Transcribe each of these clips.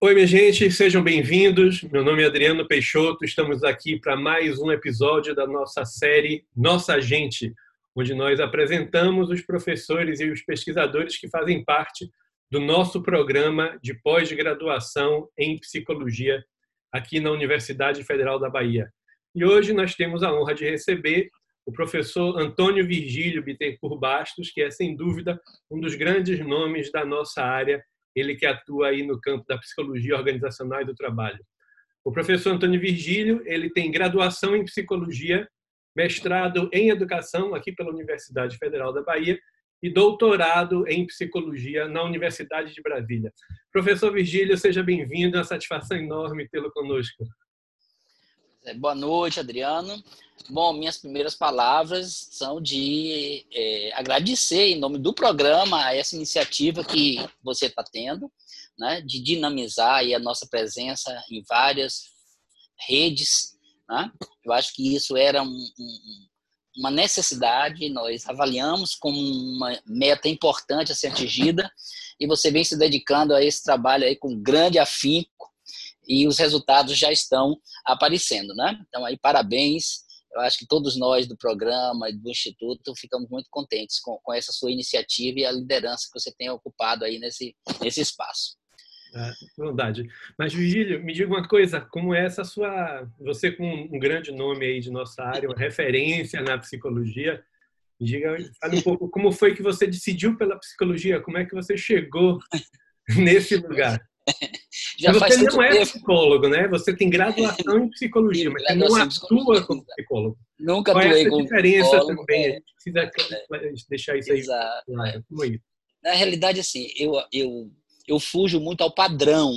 Oi, minha gente, sejam bem-vindos. Meu nome é Adriano Peixoto. Estamos aqui para mais um episódio da nossa série Nossa Gente, onde nós apresentamos os professores e os pesquisadores que fazem parte do nosso programa de pós-graduação em psicologia aqui na Universidade Federal da Bahia. E hoje nós temos a honra de receber o professor Antônio Virgílio Bittencourt Bastos, que é sem dúvida um dos grandes nomes da nossa área ele que atua aí no campo da psicologia organizacional e do trabalho. O professor Antônio Virgílio, ele tem graduação em psicologia, mestrado em educação aqui pela Universidade Federal da Bahia e doutorado em psicologia na Universidade de Brasília. Professor Virgílio, seja bem-vindo, é uma satisfação enorme tê-lo conosco. É, boa noite, Adriano. Bom, minhas primeiras palavras são de é, agradecer em nome do programa essa iniciativa que você está tendo, né, de dinamizar a nossa presença em várias redes. Né? Eu acho que isso era um, um, uma necessidade, nós avaliamos como uma meta importante a ser atingida e você vem se dedicando a esse trabalho aí com grande afinco e os resultados já estão aparecendo, né? Então aí parabéns. Eu acho que todos nós do programa e do instituto ficamos muito contentes com, com essa sua iniciativa e a liderança que você tem ocupado aí nesse nesse espaço. É, verdade. Mas, Virgílio, me diga uma coisa, como é essa sua... Você com um grande nome aí de nossa área, uma referência na psicologia, me diga, fale um pouco como foi que você decidiu pela psicologia, como é que você chegou nesse lugar? Já você faz não é tempo. psicólogo, né? Você tem graduação em psicologia, mas você não atua como psicólogo. Nunca Qual é essa diferença psicólogo, também? É, a gente precisa é, deixar isso aí claro. É? Na realidade, assim, eu, eu, eu fujo muito ao padrão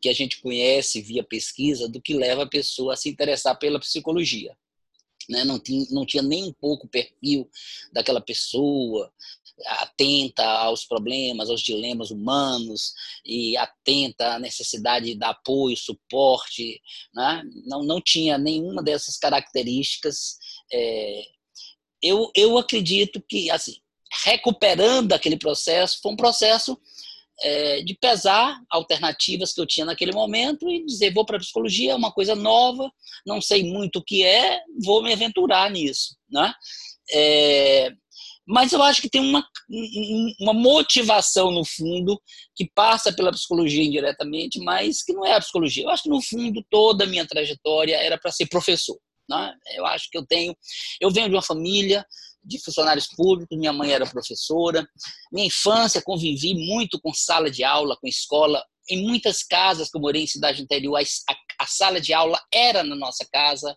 que a gente conhece via pesquisa do que leva a pessoa a se interessar pela psicologia. Né? Não, tinha, não tinha nem um pouco o perfil daquela pessoa, atenta aos problemas, aos dilemas humanos e atenta à necessidade de dar apoio, suporte, né? não, não tinha nenhuma dessas características. É, eu, eu acredito que, assim, recuperando aquele processo, foi um processo é, de pesar alternativas que eu tinha naquele momento e dizer, vou para a psicologia, é uma coisa nova, não sei muito o que é, vou me aventurar nisso. Né? É, mas eu acho que tem uma, uma motivação no fundo que passa pela psicologia indiretamente, mas que não é a psicologia. Eu acho que no fundo toda a minha trajetória era para ser professor. Né? Eu acho que eu tenho, eu venho de uma família de funcionários públicos, minha mãe era professora. Minha infância convivi muito com sala de aula, com escola. Em muitas casas que eu morei em cidade interior, a, a, a sala de aula era na nossa casa.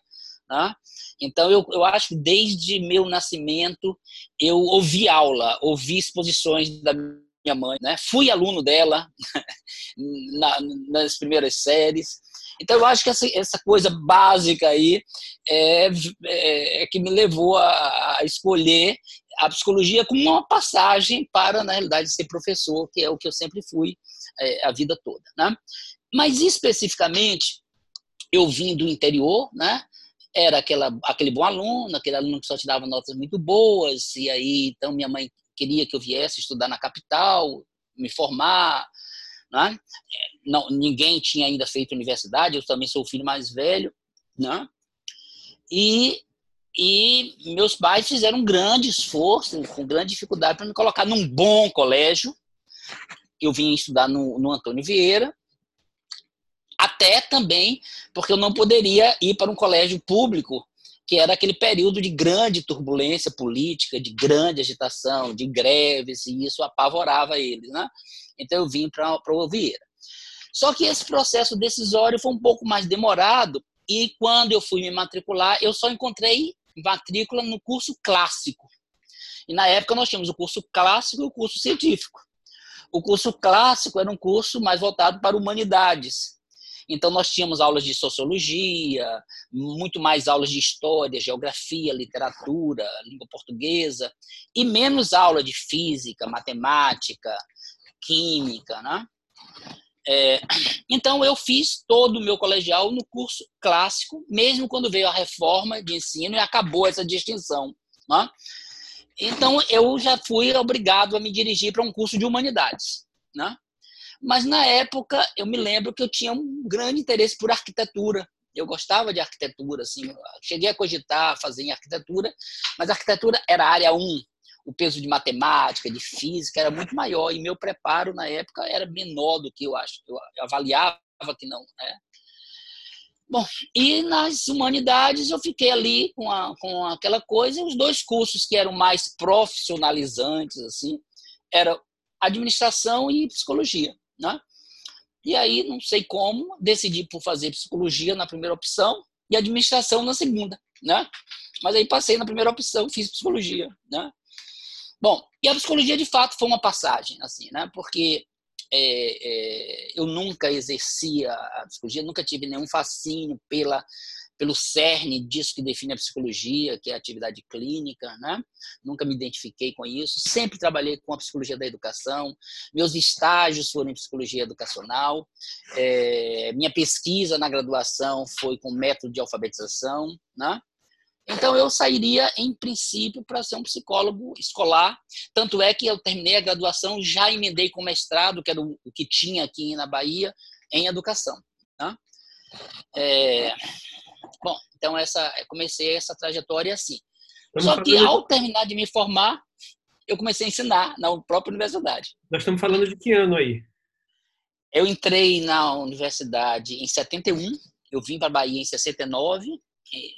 Né? Então, eu, eu acho que desde meu nascimento eu ouvi aula, ouvi exposições da minha mãe, né? fui aluno dela na, nas primeiras séries. Então, eu acho que essa, essa coisa básica aí é, é, é que me levou a, a, escolher a psicologia como uma passagem para, na realidade, ser professor, que é o que eu sempre fui é, a vida toda. Né? Mas, especificamente, eu vim do interior, né? Era aquela, aquele bom aluno, aquele aluno que só tirava notas muito boas, e aí então minha mãe queria que eu viesse estudar na capital, me formar, né? Não, ninguém tinha ainda feito universidade, eu também sou o filho mais velho, né? E, e meus pais fizeram um grande esforço, com grande dificuldade, para me colocar num bom colégio. Eu vim estudar no, no Antônio Vieira, até também porque eu não poderia ir para um colégio público, que era aquele período de grande turbulência política, de grande agitação, de greves, e isso apavorava eles. Né? Então eu vim para o Vieira. Só que esse processo decisório foi um pouco mais demorado, e quando eu fui me matricular, eu só encontrei matrícula no curso clássico. E na época nós tínhamos o curso clássico e o curso científico. O curso clássico era um curso mais voltado para humanidades, então, nós tínhamos aulas de sociologia, muito mais aulas de história, geografia, literatura, língua portuguesa, e menos aula de física, matemática, química, né? É, então, eu fiz todo o meu colegial no curso clássico, mesmo quando veio a reforma de ensino e acabou essa distinção. Né? Então, eu já fui obrigado a me dirigir para um curso de humanidades. Né? Mas na época eu me lembro que eu tinha um grande interesse por arquitetura. Eu gostava de arquitetura, assim, cheguei a cogitar fazer em arquitetura, mas arquitetura era área 1, o peso de matemática, de física era muito maior e meu preparo na época era menor do que eu acho. Eu avaliava que não, né? Bom, e nas humanidades eu fiquei ali com, a, com aquela coisa, os dois cursos que eram mais profissionalizantes, assim, era administração e psicologia, né? E aí, não sei como, decidi por fazer psicologia na primeira opção e administração na segunda, né? Mas aí passei na primeira opção, fiz psicologia, né? Bom, e a psicologia de fato foi uma passagem, assim, né? Porque é, é, eu nunca exercia a psicologia, nunca tive nenhum fascínio pela pelo cerne disso que define a psicologia, que é a atividade clínica, né? Nunca me identifiquei com isso. Sempre trabalhei com a psicologia da educação. Meus estágios foram em psicologia educacional. É, minha pesquisa na graduação foi com método de alfabetização, né? Então, eu sairia, em princípio, para ser um psicólogo escolar. Tanto é que eu terminei a graduação, já emendei com mestrado, que era o que tinha aqui na Bahia, em educação. Tá? É... Bom, então essa, comecei essa trajetória assim. Só que, ao terminar de me formar, eu comecei a ensinar na própria universidade. Nós estamos falando de que ano aí? Eu entrei na universidade em 71, eu vim para a Bahia em 69,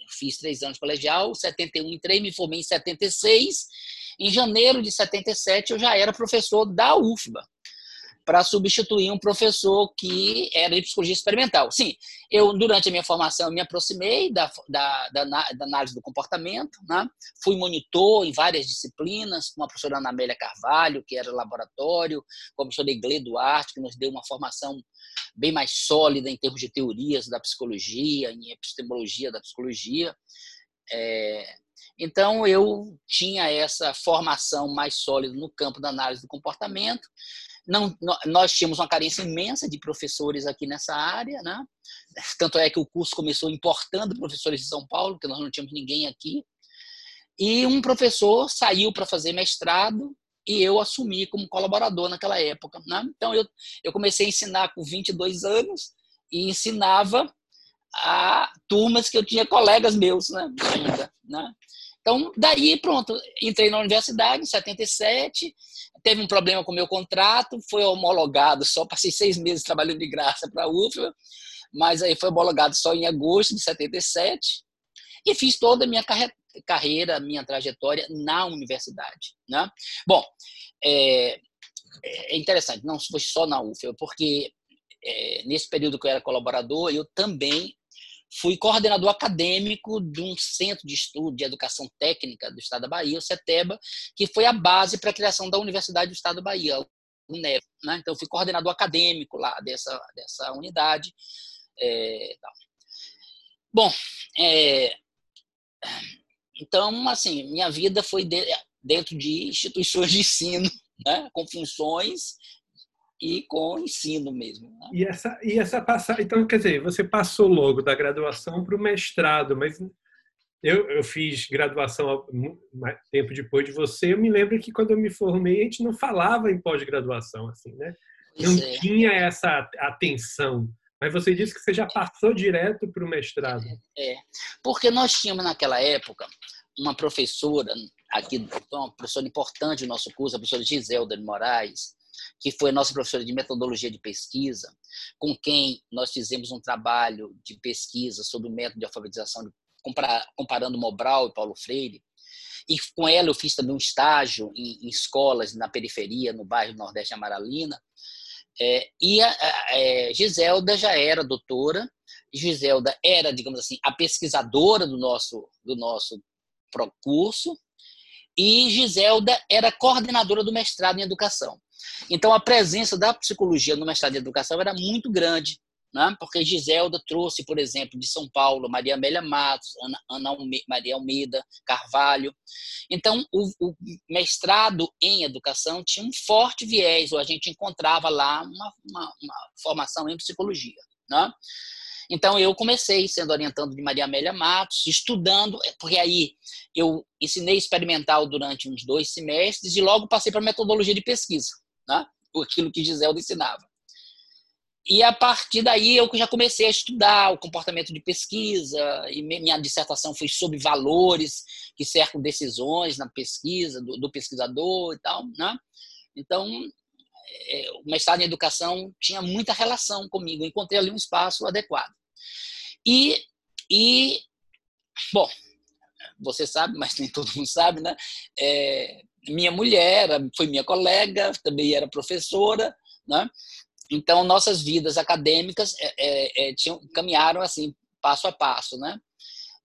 fiz três anos colegial, 71 entrei, me formei em 76. Em janeiro de 77 eu já era professor da UFBA para substituir um professor que era de psicologia experimental. Sim, eu, durante a minha formação, me aproximei da, da, da, da análise do comportamento, né? fui monitor em várias disciplinas, com a professora Ana Amélia Carvalho, que era laboratório, com a professora Iglê Duarte, que nos deu uma formação bem mais sólida em termos de teorias da psicologia, em epistemologia da psicologia. É, então, eu tinha essa formação mais sólida no campo da análise do comportamento, não, nós tínhamos uma carência imensa de professores aqui nessa área, né? Tanto é que o curso começou importando professores de São Paulo, porque nós não tínhamos ninguém aqui. E um professor saiu para fazer mestrado e eu assumi como colaborador naquela época, né? Então eu, eu comecei a ensinar com 22 anos e ensinava a turmas que eu tinha colegas meus, né? Ainda, né? Então, daí, pronto, entrei na universidade em 77, teve um problema com o meu contrato, foi homologado, só passei seis meses trabalhando de graça para a UFLA, mas aí foi homologado só em agosto de 77, e fiz toda a minha carreira, minha trajetória na universidade. Né? Bom, é, é interessante, não foi só na UFLA, porque é, nesse período que eu era colaborador, eu também Fui coordenador acadêmico de um centro de estudo de educação técnica do Estado da Bahia, o CETEBA, que foi a base para a criação da Universidade do Estado da Bahia, UNEB. Né? Então, fui coordenador acadêmico lá dessa, dessa unidade. É, Bom, é, então, assim, minha vida foi de, dentro de instituições de ensino, né? com funções e com ensino mesmo. Né? E essa e essa passagem, então quer dizer, você passou logo da graduação para o mestrado, mas eu, eu fiz graduação tempo depois de você. Eu me lembro que quando eu me formei a gente não falava em pós-graduação assim, né? Não é. tinha essa atenção. Mas você disse que você já passou direto para o mestrado. É, porque nós tínhamos naquela época uma professora aqui, uma professora importante do nosso curso, a professora Giselda de Moraes, que foi nossa professora de metodologia de pesquisa, com quem nós fizemos um trabalho de pesquisa sobre o método de alfabetização, comparando Mobral e Paulo Freire. E com ela eu fiz também um estágio em, em escolas na periferia, no bairro Nordeste Amaralina. É, e a, a, a, é, Giselda já era doutora, Giselda era, digamos assim, a pesquisadora do nosso, do nosso curso, e Giselda era coordenadora do mestrado em educação. Então, a presença da psicologia no mestrado de educação era muito grande, né? porque Giselda trouxe, por exemplo, de São Paulo, Maria Amélia Matos, Ana, Ana Maria Almeida, Carvalho. Então, o, o, mestrado em educação tinha um forte viés, ou a gente encontrava lá uma, uma, uma formação em psicologia. Né? Então, eu comecei sendo orientando de Maria Amélia Matos, estudando, porque aí eu ensinei experimental durante uns dois semestres e logo passei para metodologia de pesquisa, né? aquilo que Giselda ensinava. e a partir daí eu já comecei a estudar o comportamento de pesquisa, e minha dissertação foi sobre valores que cercam decisões na pesquisa, do, do pesquisador e tal. Né? Então, é, o mestrado em educação tinha muita relação comigo, encontrei ali um espaço adequado. E, e bom, você sabe, mas nem todo mundo sabe, né? É, minha mulher foi minha colega, também era professora, né? Então, nossas vidas acadêmicas é, é, é, tinham, caminharam assim, passo a passo, né?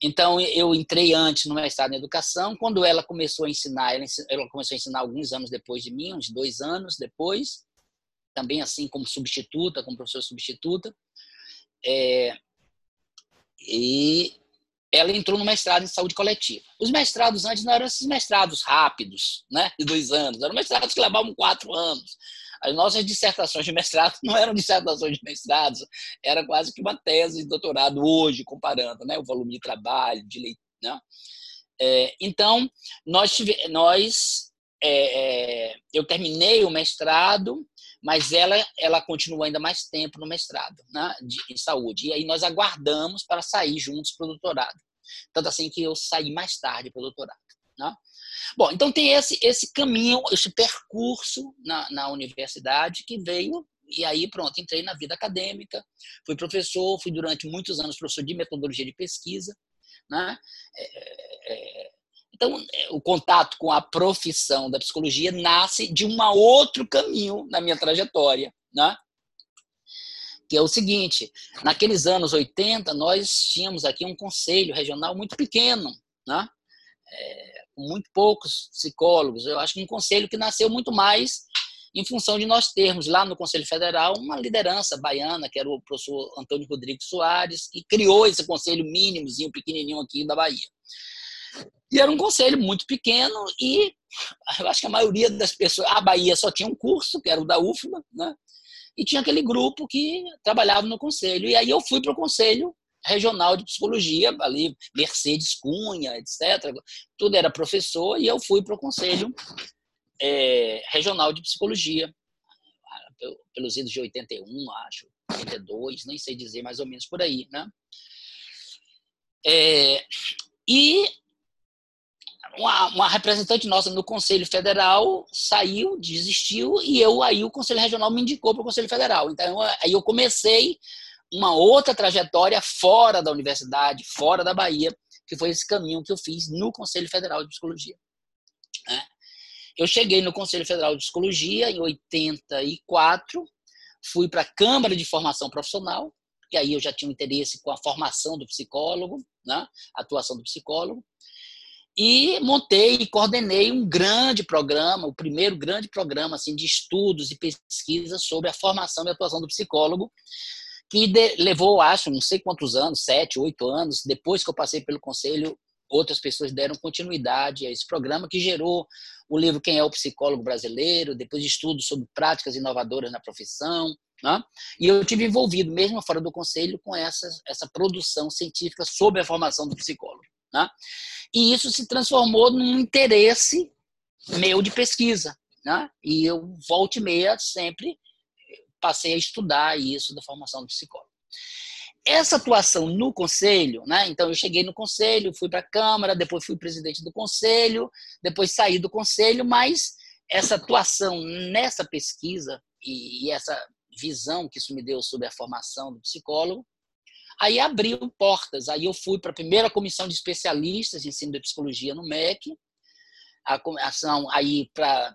Então, eu entrei antes no mestrado em educação. Quando ela começou a ensinar, ela, ela, começou a ensinar alguns anos depois de mim, uns dois anos depois, também assim como substituta, como professora substituta. É, e ela entrou no mestrado em saúde coletiva. Os mestrados antes não eram esses mestrados rápidos, né, de dois anos, eram mestrados que levavam quatro anos. As nossas dissertações de mestrado não eram dissertações de mestrados, era quase que uma tese de doutorado hoje, comparando né, o volume de trabalho, de leitura. Né? É, então, nós, nós é, é, eu terminei o mestrado, mas ela, ela continua ainda mais tempo no mestrado né, de, em saúde. E aí nós aguardamos para sair juntos para o doutorado. Tanto assim que eu saí mais tarde para o doutorado. Né? Bom, então tem esse, esse caminho, esse percurso na, na universidade que veio e aí pronto, entrei na vida acadêmica, fui professor, fui durante muitos anos professor de metodologia de pesquisa, né? É, é, então, é, o contato com a profissão da psicologia nasce de um outro caminho na minha trajetória, né? que é o seguinte, naqueles anos 80, nós tínhamos aqui um conselho regional muito pequeno, né? É, muito poucos psicólogos. Eu acho que um conselho que nasceu muito mais em função de nós termos lá no Conselho Federal uma liderança baiana, que era o professor Antônio Rodrigues Soares, que criou esse conselho mínimozinho, pequenininho aqui da Bahia. E era um conselho muito pequeno e eu acho que a maioria das pessoas, a Bahia só tinha um curso, que era o da UFBA, né? E tinha aquele grupo que trabalhava no conselho. E aí eu fui para o conselho regional de psicologia, ali Mercedes Cunha, etc. Tudo era professor e eu fui para o conselho é, regional de psicologia, pelos idos de 81, acho, 82, nem sei dizer mais ou menos por aí, né? É, e uma, uma, representante nossa no Conselho Federal saiu, desistiu, e eu aí o Conselho Regional me indicou para o Conselho Federal. Então aí eu comecei uma outra trajetória fora da universidade, fora da Bahia, que foi esse caminho que eu fiz no Conselho Federal de Psicologia. Né? Eu cheguei no Conselho Federal de Psicologia em 84, fui para a Câmara de Formação Profissional, que aí eu já tinha um interesse com a formação do psicólogo, né? a atuação do psicólogo, e montei e coordenei um grande programa, o primeiro grande programa assim de estudos e pesquisas sobre a formação e atuação do psicólogo, que de, levou, acho, não sei quantos anos, sete, oito anos, depois que eu passei pelo conselho, outras pessoas deram continuidade a esse programa que gerou o livro Quem é o Psicólogo Brasileiro, depois de estudos sobre práticas inovadoras na profissão, né? E eu tive envolvido, mesmo fora do conselho, com essa, essa produção científica sobre a formação do psicólogo. Né? E isso se transformou num interesse meu de pesquisa. Né? E eu, volta e meia, sempre passei a estudar isso da formação do psicólogo. Essa atuação no conselho, né? então eu cheguei no conselho, fui para a Câmara, depois fui presidente do conselho, depois saí do conselho, mas essa atuação nessa pesquisa e essa visão que isso me deu sobre a formação do psicólogo Aí abriu portas. Aí eu fui para a primeira comissão de especialistas de ensino de psicologia no MEC, a ação aí para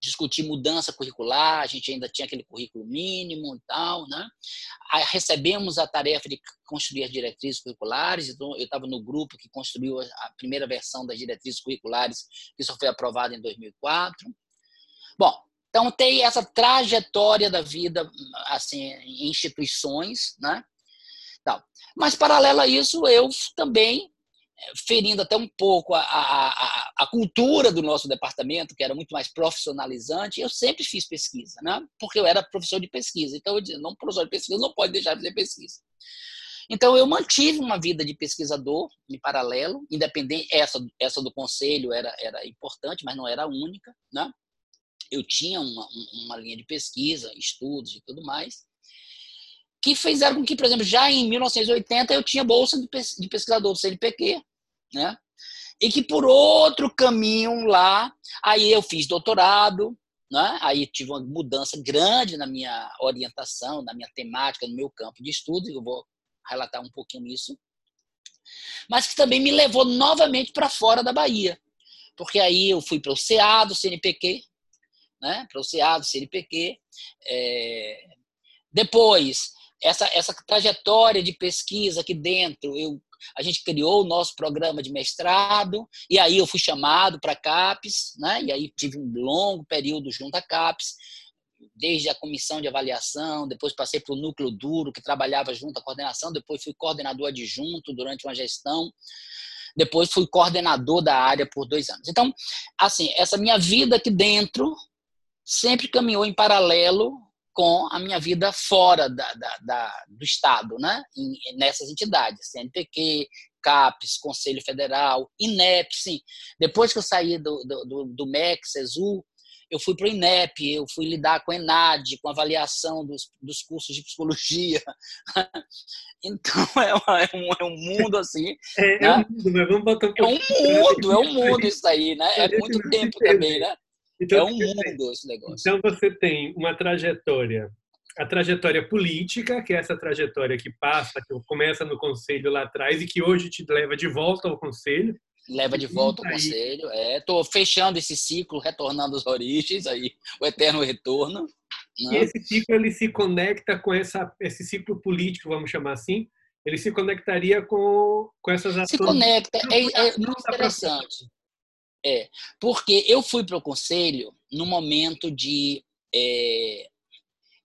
discutir mudança curricular, a gente ainda tinha aquele currículo mínimo e tal, né? Aí recebemos a tarefa de construir as diretrizes curriculares, então eu estava no grupo que construiu a primeira versão das diretrizes curriculares, que só foi aprovada em 2004. Bom, então tem essa trajetória da vida assim em instituições, né? Tal. Mas, paralelo a isso, eu também, eh, ferindo até um pouco a, a, a, cultura do nosso departamento, que era muito mais profissionalizante, eu sempre fiz pesquisa, né? porque eu era professor de pesquisa. Então, eu dizia, não, professor de pesquisa não pode deixar de fazer pesquisa. Então, eu mantive uma vida de pesquisador em paralelo, independente, essa, essa do conselho era, era importante, mas não era a única. Né? Eu tinha uma, uma linha de pesquisa, estudos e tudo mais. Que fizeram com que, por exemplo, já em 1980 eu tinha bolsa de pesquisador do CNPq, né? E que por outro caminho lá, aí eu fiz doutorado, né? Aí tive uma mudança grande na minha orientação, na minha temática, no meu campo de estudo, eu vou relatar um pouquinho isso. Mas que também me levou novamente para fora da Bahia. Porque aí eu fui para o CEA CNPq, né? Para o CEA CNPq. É... Depois, essa, essa trajetória de pesquisa aqui dentro, eu, a gente criou o nosso programa de mestrado, e aí eu fui chamado para a CAPES, né? e aí tive um longo período junto à CAPES, desde a comissão de avaliação, depois passei para o núcleo duro, que trabalhava junto à coordenação, depois fui coordenador adjunto durante uma gestão, depois fui coordenador da área por dois anos. Então, assim, essa minha vida aqui dentro sempre caminhou em paralelo com a minha vida fora da, da, da, do Estado, né? Em, nessas entidades, CNPq, CAPES, Conselho Federal, INEP, sim. Depois que eu saí do, do, do, do MEC, CESU, eu fui para o INEP, eu fui lidar com a ENAD, com a avaliação dos, dos cursos de psicologia. então, é, uma, é, um, é, um, mundo assim. É, né? é um mundo, mas vamos botar um É um mundo, é um mundo isso aí, né? É muito tempo também, né? Então, é um mundo esse negócio. Então você tem uma trajetória, a trajetória política, que é essa trajetória que passa, que começa no conselho lá atrás e que hoje te leva de volta ao conselho. Leva de volta ao conselho, é. Estou fechando esse ciclo, retornando às origens, aí o eterno retorno. Né? E esse ciclo ele se conecta com essa, esse ciclo político, vamos chamar assim, ele se conectaria com, com essas ações. Se conecta, é, é muito interessante. É, porque eu fui para o conselho no momento de, é,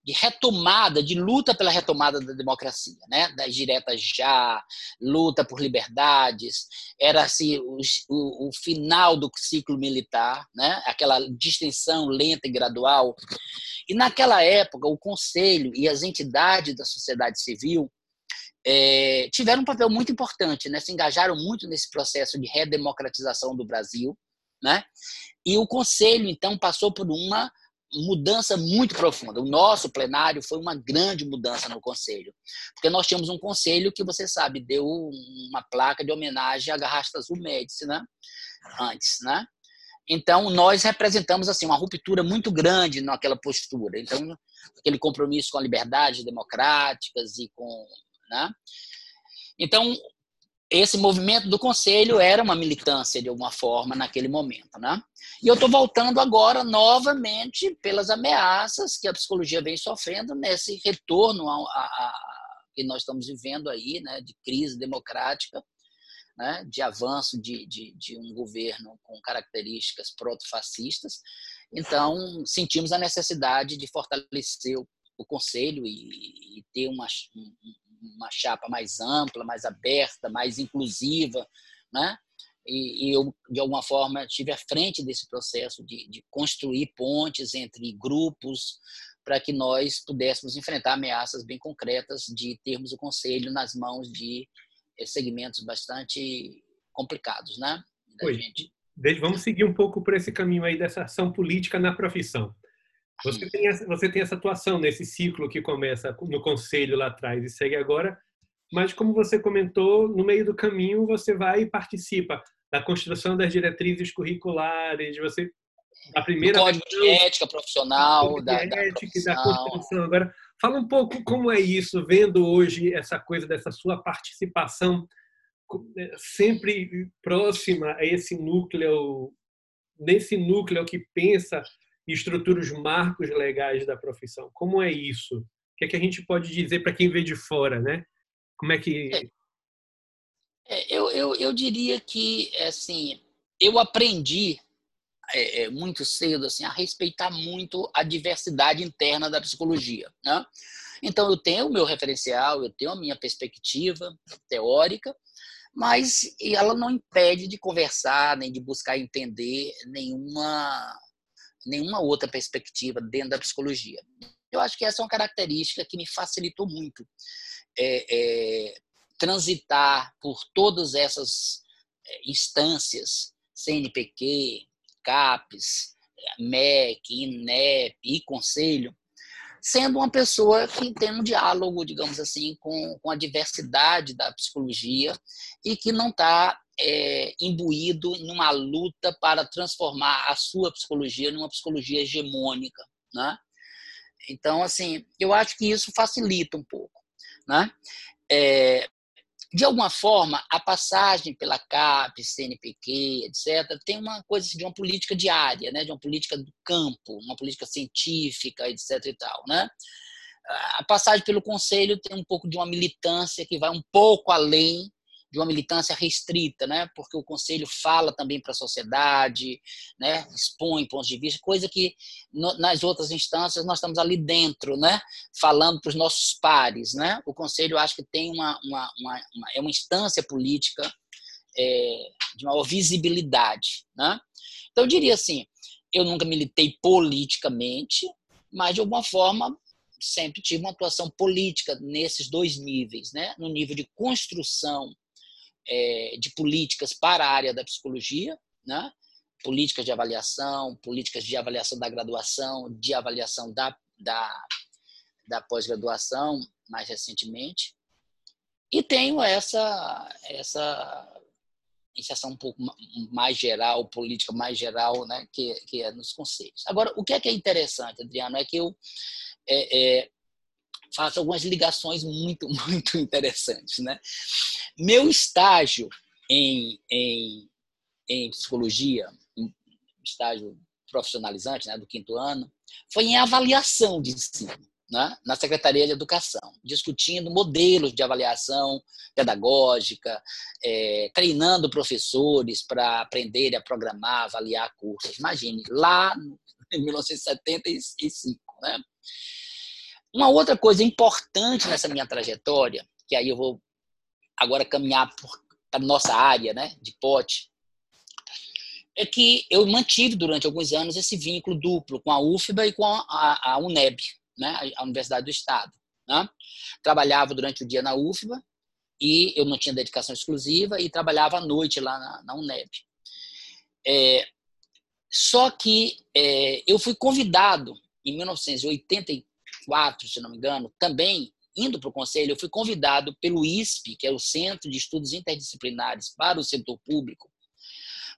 de retomada, de luta pela retomada da democracia, né? das diretas já, luta por liberdades, era assim, o, o, o final do ciclo militar, né? aquela distensão lenta e gradual. E naquela época, o conselho e as entidades da sociedade civil é, tiveram um papel muito importante, né? se engajaram muito nesse processo de redemocratização do Brasil né? E o conselho, então, passou por uma mudança muito profunda. O nosso plenário foi uma grande mudança no conselho, porque nós tínhamos um conselho que, você sabe, deu uma placa de homenagem à Garrasta Azul Médici, né? Antes, né? Então, nós representamos assim uma ruptura muito grande naquela postura. Então, aquele compromisso com liberdades democráticas e com, né? Então, esse movimento do conselho era uma militância de alguma forma naquele momento, né? E eu estou voltando agora novamente pelas ameaças que a psicologia vem sofrendo nesse retorno a, a, a, que nós estamos vivendo aí, né? De crise democrática, né? De avanço de, de, de um governo com características proto-fascistas. Então sentimos a necessidade de fortalecer o, o conselho e, e ter uma, uma chapa mais ampla, mais aberta, mais inclusiva, né? E, e eu, de alguma forma, estive à frente desse processo de, de construir pontes entre grupos para que nós pudéssemos enfrentar ameaças bem concretas de termos o conselho nas mãos de eh, segmentos bastante complicados, né? Da gente. Vamos seguir um pouco por esse caminho aí dessa ação política na profissão. Você tem, essa, você tem essa atuação nesse ciclo que começa no conselho lá atrás e segue agora, mas como você comentou, no meio do caminho você vai e participa da construção das diretrizes curriculares, você a primeira do código de ética profissional, da, da, ética, da construção. Agora, fala um pouco como é isso, vendo hoje essa coisa dessa sua participação é, sempre próxima a esse núcleo, nesse núcleo que pensa e estrutura os marcos legais da profissão. Como é isso? O que é que a gente pode dizer para quem vê de fora, né? Como é que... É, é, eu, eu, eu diria que, assim, eu aprendi é, é, muito cedo assim, a respeitar muito a diversidade interna da psicologia. Né? Então, eu tenho o meu referencial, eu tenho a minha perspectiva teórica, mas ela não impede de conversar, nem de buscar entender nenhuma nenhuma outra perspectiva dentro da psicologia. Eu acho que essa é uma característica que me facilitou muito é, é, transitar por todas essas é, instâncias, CNPq, CAPES, MEC, INEP e Conselho, sendo uma pessoa que tem um diálogo, digamos assim, com, com a diversidade da psicologia e que não está é, imbuído numa luta para transformar a sua psicologia numa psicologia hegemônica, né? Então, assim, eu acho que isso facilita um pouco, né? É, de alguma forma, a passagem pela CAP, CNPq, etc., tem uma coisa de uma política diária, né? de uma política do campo, uma política científica, etc. E tal, né? A passagem pelo conselho tem um pouco de uma militância que vai um pouco além de uma militância restrita, né? Porque o conselho fala também para a sociedade, né? Expõe pontos de vista, coisa que no, nas outras instâncias nós estamos ali dentro, né? Falando para os nossos pares, né? O conselho acho que tem uma, uma, uma, uma é uma instância política é, de maior visibilidade, né? Então eu diria assim, eu nunca militei politicamente, mas de alguma forma sempre tive uma atuação política nesses dois níveis, né? No nível de construção é, de políticas para a área da psicologia, né? políticas de avaliação, políticas de avaliação da graduação, de avaliação da, da, da pós-graduação, mais recentemente. E tenho essa, essa iniciação um pouco mais geral, política mais geral, né, que, que é nos conselhos. Agora, o que é, que é interessante, Adriano, é que eu é, é, faço algumas ligações muito, muito interessantes. Né? Meu estágio em, em, em psicologia, estágio profissionalizante né, do quinto ano, foi em avaliação de ensino. Né, na Secretaria de Educação, discutindo modelos de avaliação pedagógica, é, treinando professores para aprenderem a programar, avaliar cursos. Imagine, lá em 1975. Né? Uma outra coisa importante nessa minha trajetória, que aí eu vou agora caminhar para nossa área né, de pote, é que eu mantive durante alguns anos esse vínculo duplo com a UFBA e com a, a UNEB, né, a Universidade do Estado. Né? Trabalhava durante o dia na UFBA e eu não tinha dedicação exclusiva e trabalhava à noite lá na, na UNEB. É, só que é, eu fui convidado em 1984 2004, se não me engano, também indo para o conselho, eu fui convidado pelo ISP, que é o Centro de Estudos Interdisciplinares para o Setor Público,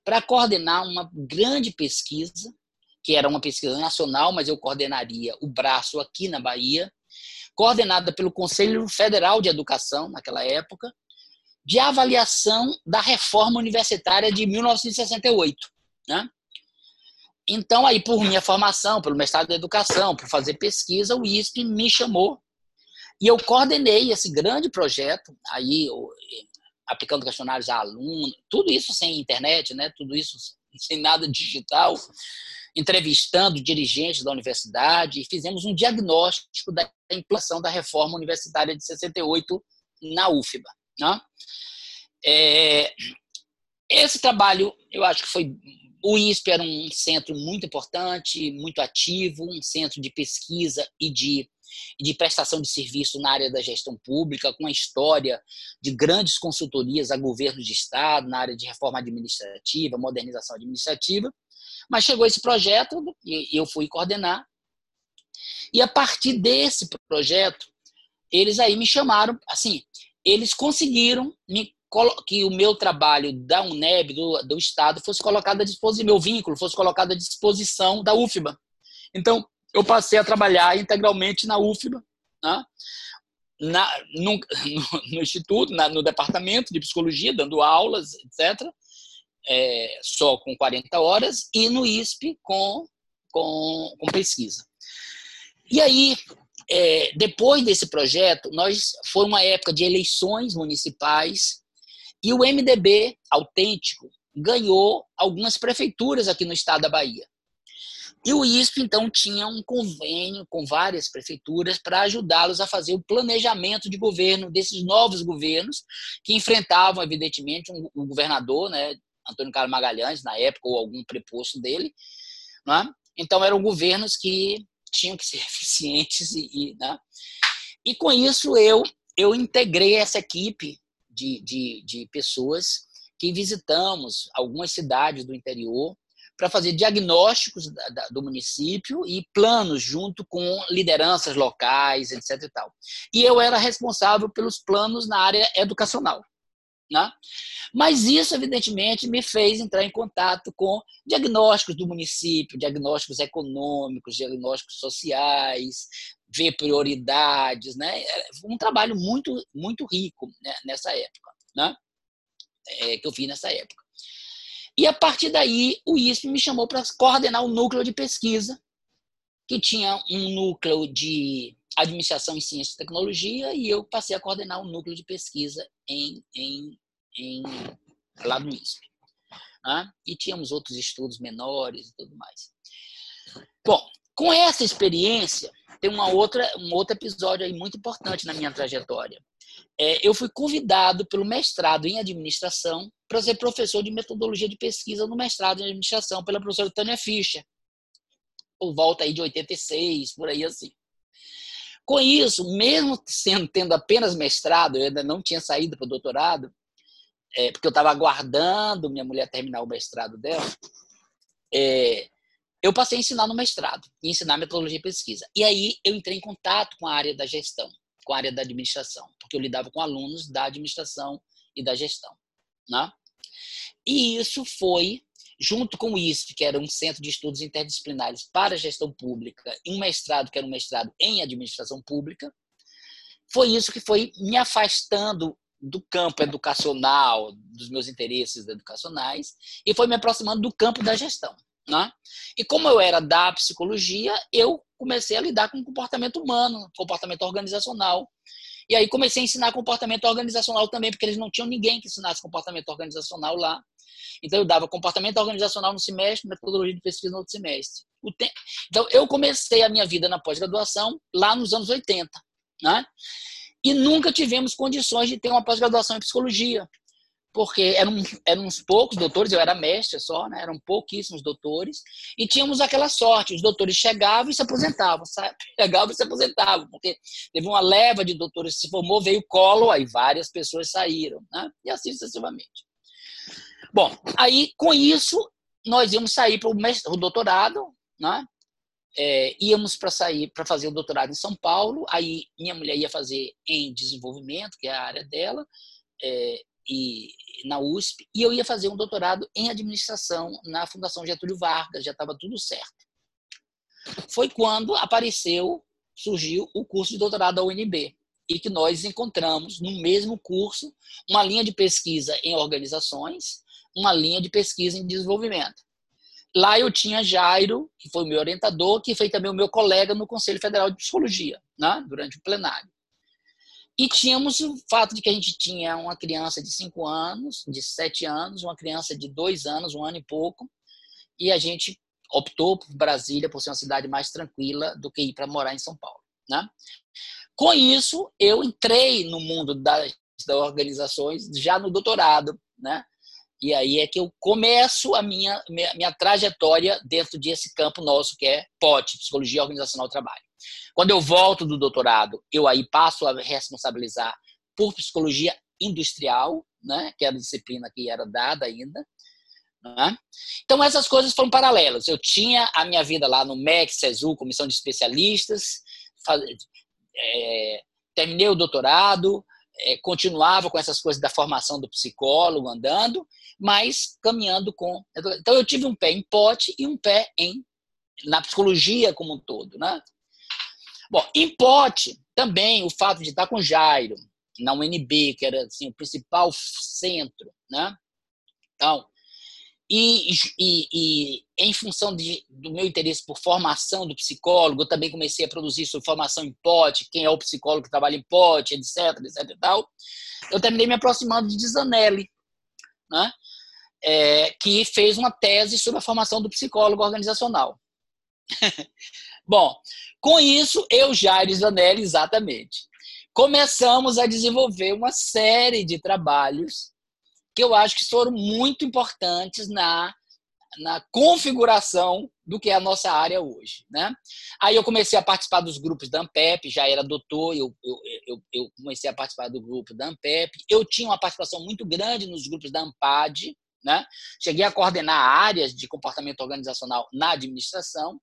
para coordenar uma grande pesquisa, que era uma pesquisa nacional, mas eu coordenaria o braço aqui na Bahia, coordenada pelo Conselho Federal de Educação, naquela época, de avaliação da reforma universitária de 1968. Né? Então, aí, por minha formação, pelo mestrado em educação, por fazer pesquisa, o ISP me chamou e eu coordenei esse grande projeto, aí aplicando questionários a alunos, tudo isso sem internet, né? tudo isso sem nada digital, entrevistando dirigentes da universidade e fizemos um diagnóstico da implantação da reforma universitária de 68 na UFBA. Né? É, esse trabalho, eu acho que foi o ISP era um centro muito importante, muito ativo, um centro de pesquisa e de, de prestação de serviço na área da gestão pública, com uma história de grandes consultorias a governos de Estado na área de reforma administrativa, modernização administrativa. Mas chegou esse projeto e eu fui coordenar. E a partir desse projeto, eles aí me chamaram, assim, eles conseguiram me que o meu trabalho da UNEB, do, do Estado, fosse colocado à disposição, meu vínculo fosse colocado à disposição da UFBA. Então, eu passei a trabalhar integralmente na UFBA, né? na, no, no, no, Instituto, na, no Departamento de Psicologia, dando aulas, etc., é, só com 40 horas, e no ISP com, com, com pesquisa. E aí, é, depois desse projeto, nós foi uma época de eleições municipais e o MDB autêntico ganhou algumas prefeituras aqui no estado da Bahia. E o ISP, então, tinha um convênio com várias prefeituras para ajudá-los a fazer o planejamento de governo desses novos governos que enfrentavam, evidentemente, um, um governador, né, Antônio Carlos Magalhães, na época, ou algum preposto dele. Né? Então, eram governos que tinham que ser eficientes. E, e, né? e com isso, eu, eu integrei essa equipe de, de, de pessoas que visitamos algumas cidades do interior para fazer diagnósticos da, da, do município e planos junto com lideranças locais, etc. E, tal. e eu era responsável pelos planos na área educacional. Né? Mas isso, evidentemente, me fez entrar em contato com diagnósticos do município, diagnósticos econômicos, diagnósticos sociais, ver prioridades. Né? Um trabalho muito, muito rico né, nessa época, né? É, que eu fiz nessa época. E a partir daí, o ISP me chamou para coordenar o núcleo de pesquisa, que tinha um núcleo de administração em ciência e tecnologia, e eu passei a coordenar o núcleo de pesquisa em, em, em lá no ISP. Né? E tínhamos outros estudos menores e tudo mais. Bom, com essa experiência, tem uma outra, um outro episódio aí muito importante na minha trajetória. É, eu fui convidado pelo mestrado em administração para ser professor de metodologia de pesquisa no mestrado em administração pela professora Tânia Fischer. Por volta aí de 86, por aí assim. Com isso, mesmo sendo, tendo apenas mestrado, eu ainda não tinha saído para o doutorado, é, porque eu estava aguardando minha mulher terminar o mestrado dela, é, eu passei a ensinar no mestrado, ensinar metodologia e pesquisa. E aí eu entrei em contato com a área da gestão, com a área da administração, porque eu lidava com alunos da administração e da gestão. Né? E isso foi junto com o que era um centro de estudos interdisciplinares para gestão pública, e um mestrado, que era um mestrado em administração pública, foi isso que foi me afastando do campo educacional, dos meus interesses educacionais, e foi me aproximando do campo da gestão. Né? E como eu era da psicologia, eu comecei a lidar com comportamento humano, comportamento organizacional. E aí comecei a ensinar comportamento organizacional também, porque eles não tinham ninguém que ensinasse comportamento organizacional lá. Então, eu dava comportamento organizacional no semestre, metodologia de pesquisa no outro semestre. Então, eu comecei a minha vida na pós-graduação lá nos anos 80. Né? E nunca tivemos condições de ter uma pós-graduação em psicologia, porque eram, eram uns poucos doutores, eu era mestre só, né? eram pouquíssimos doutores, e tínhamos aquela sorte, os doutores chegavam e se aposentavam, sabe? Chegavam e se aposentavam, porque teve uma leva de doutores que se formou, veio o colo, aí várias pessoas saíram, né? e assim sucessivamente. Bom, aí com isso nós íamos sair para o doutorado, né? É, íamos para sair para fazer o doutorado em São Paulo. Aí minha mulher ia fazer em desenvolvimento, que é a área dela, é, e na USP, e eu ia fazer um doutorado em administração na Fundação Getúlio Vargas. Já estava tudo certo. Foi quando apareceu, surgiu o curso de doutorado da UNB e que nós encontramos no mesmo curso uma linha de pesquisa em organizações uma linha de pesquisa em desenvolvimento. Lá eu tinha Jairo, que foi meu orientador, que foi também o meu colega no Conselho Federal de Psicologia, né, durante o plenário. E tínhamos o fato de que a gente tinha uma criança de 5 anos, de 7 anos, uma criança de 2 anos, um ano e pouco, e a gente optou por Brasília, por ser uma cidade mais tranquila do que ir para morar em São Paulo. Né? Com isso, eu entrei no mundo das, das organizações já no doutorado, né? E aí é que eu começo a minha, minha, minha trajetória dentro desse campo nosso, que é POT, Psicologia Organizacional do Trabalho. Quando eu volto do doutorado, eu aí passo a responsabilizar por Psicologia Industrial, né, que era a disciplina que era dada ainda. Né? Então, essas coisas foram paralelas. Eu tinha a minha vida lá no MEC, CESU, Comissão de Especialistas, faz, é, terminei o doutorado, é, continuava com essas coisas da formação do psicólogo andando, mas caminhando com. Então eu tive um pé em pote e um pé em na psicologia como um todo, né? Bom, em pote também o fato de estar com Jairo na UNB, que era assim, o principal centro, né? Então, e, e, e, em função de, do meu interesse por formação do psicólogo, eu também comecei a produzir sobre formação em pote, quem é o psicólogo que trabalha em pote, etc, etc e tal. Eu terminei me aproximando de Zanelli, né? É, que fez uma tese sobre a formação do psicólogo organizacional. Bom, com isso, eu, Jair Zanelli, exatamente, começamos a desenvolver uma série de trabalhos que eu acho que foram muito importantes na, na configuração do que é a nossa área hoje. Né? Aí eu comecei a participar dos grupos da Ampep, já era doutor, eu, eu, eu, eu comecei a participar do grupo da Ampep. Eu tinha uma participação muito grande nos grupos da Ampad, Né? Cheguei a coordenar áreas de comportamento organizacional na administração,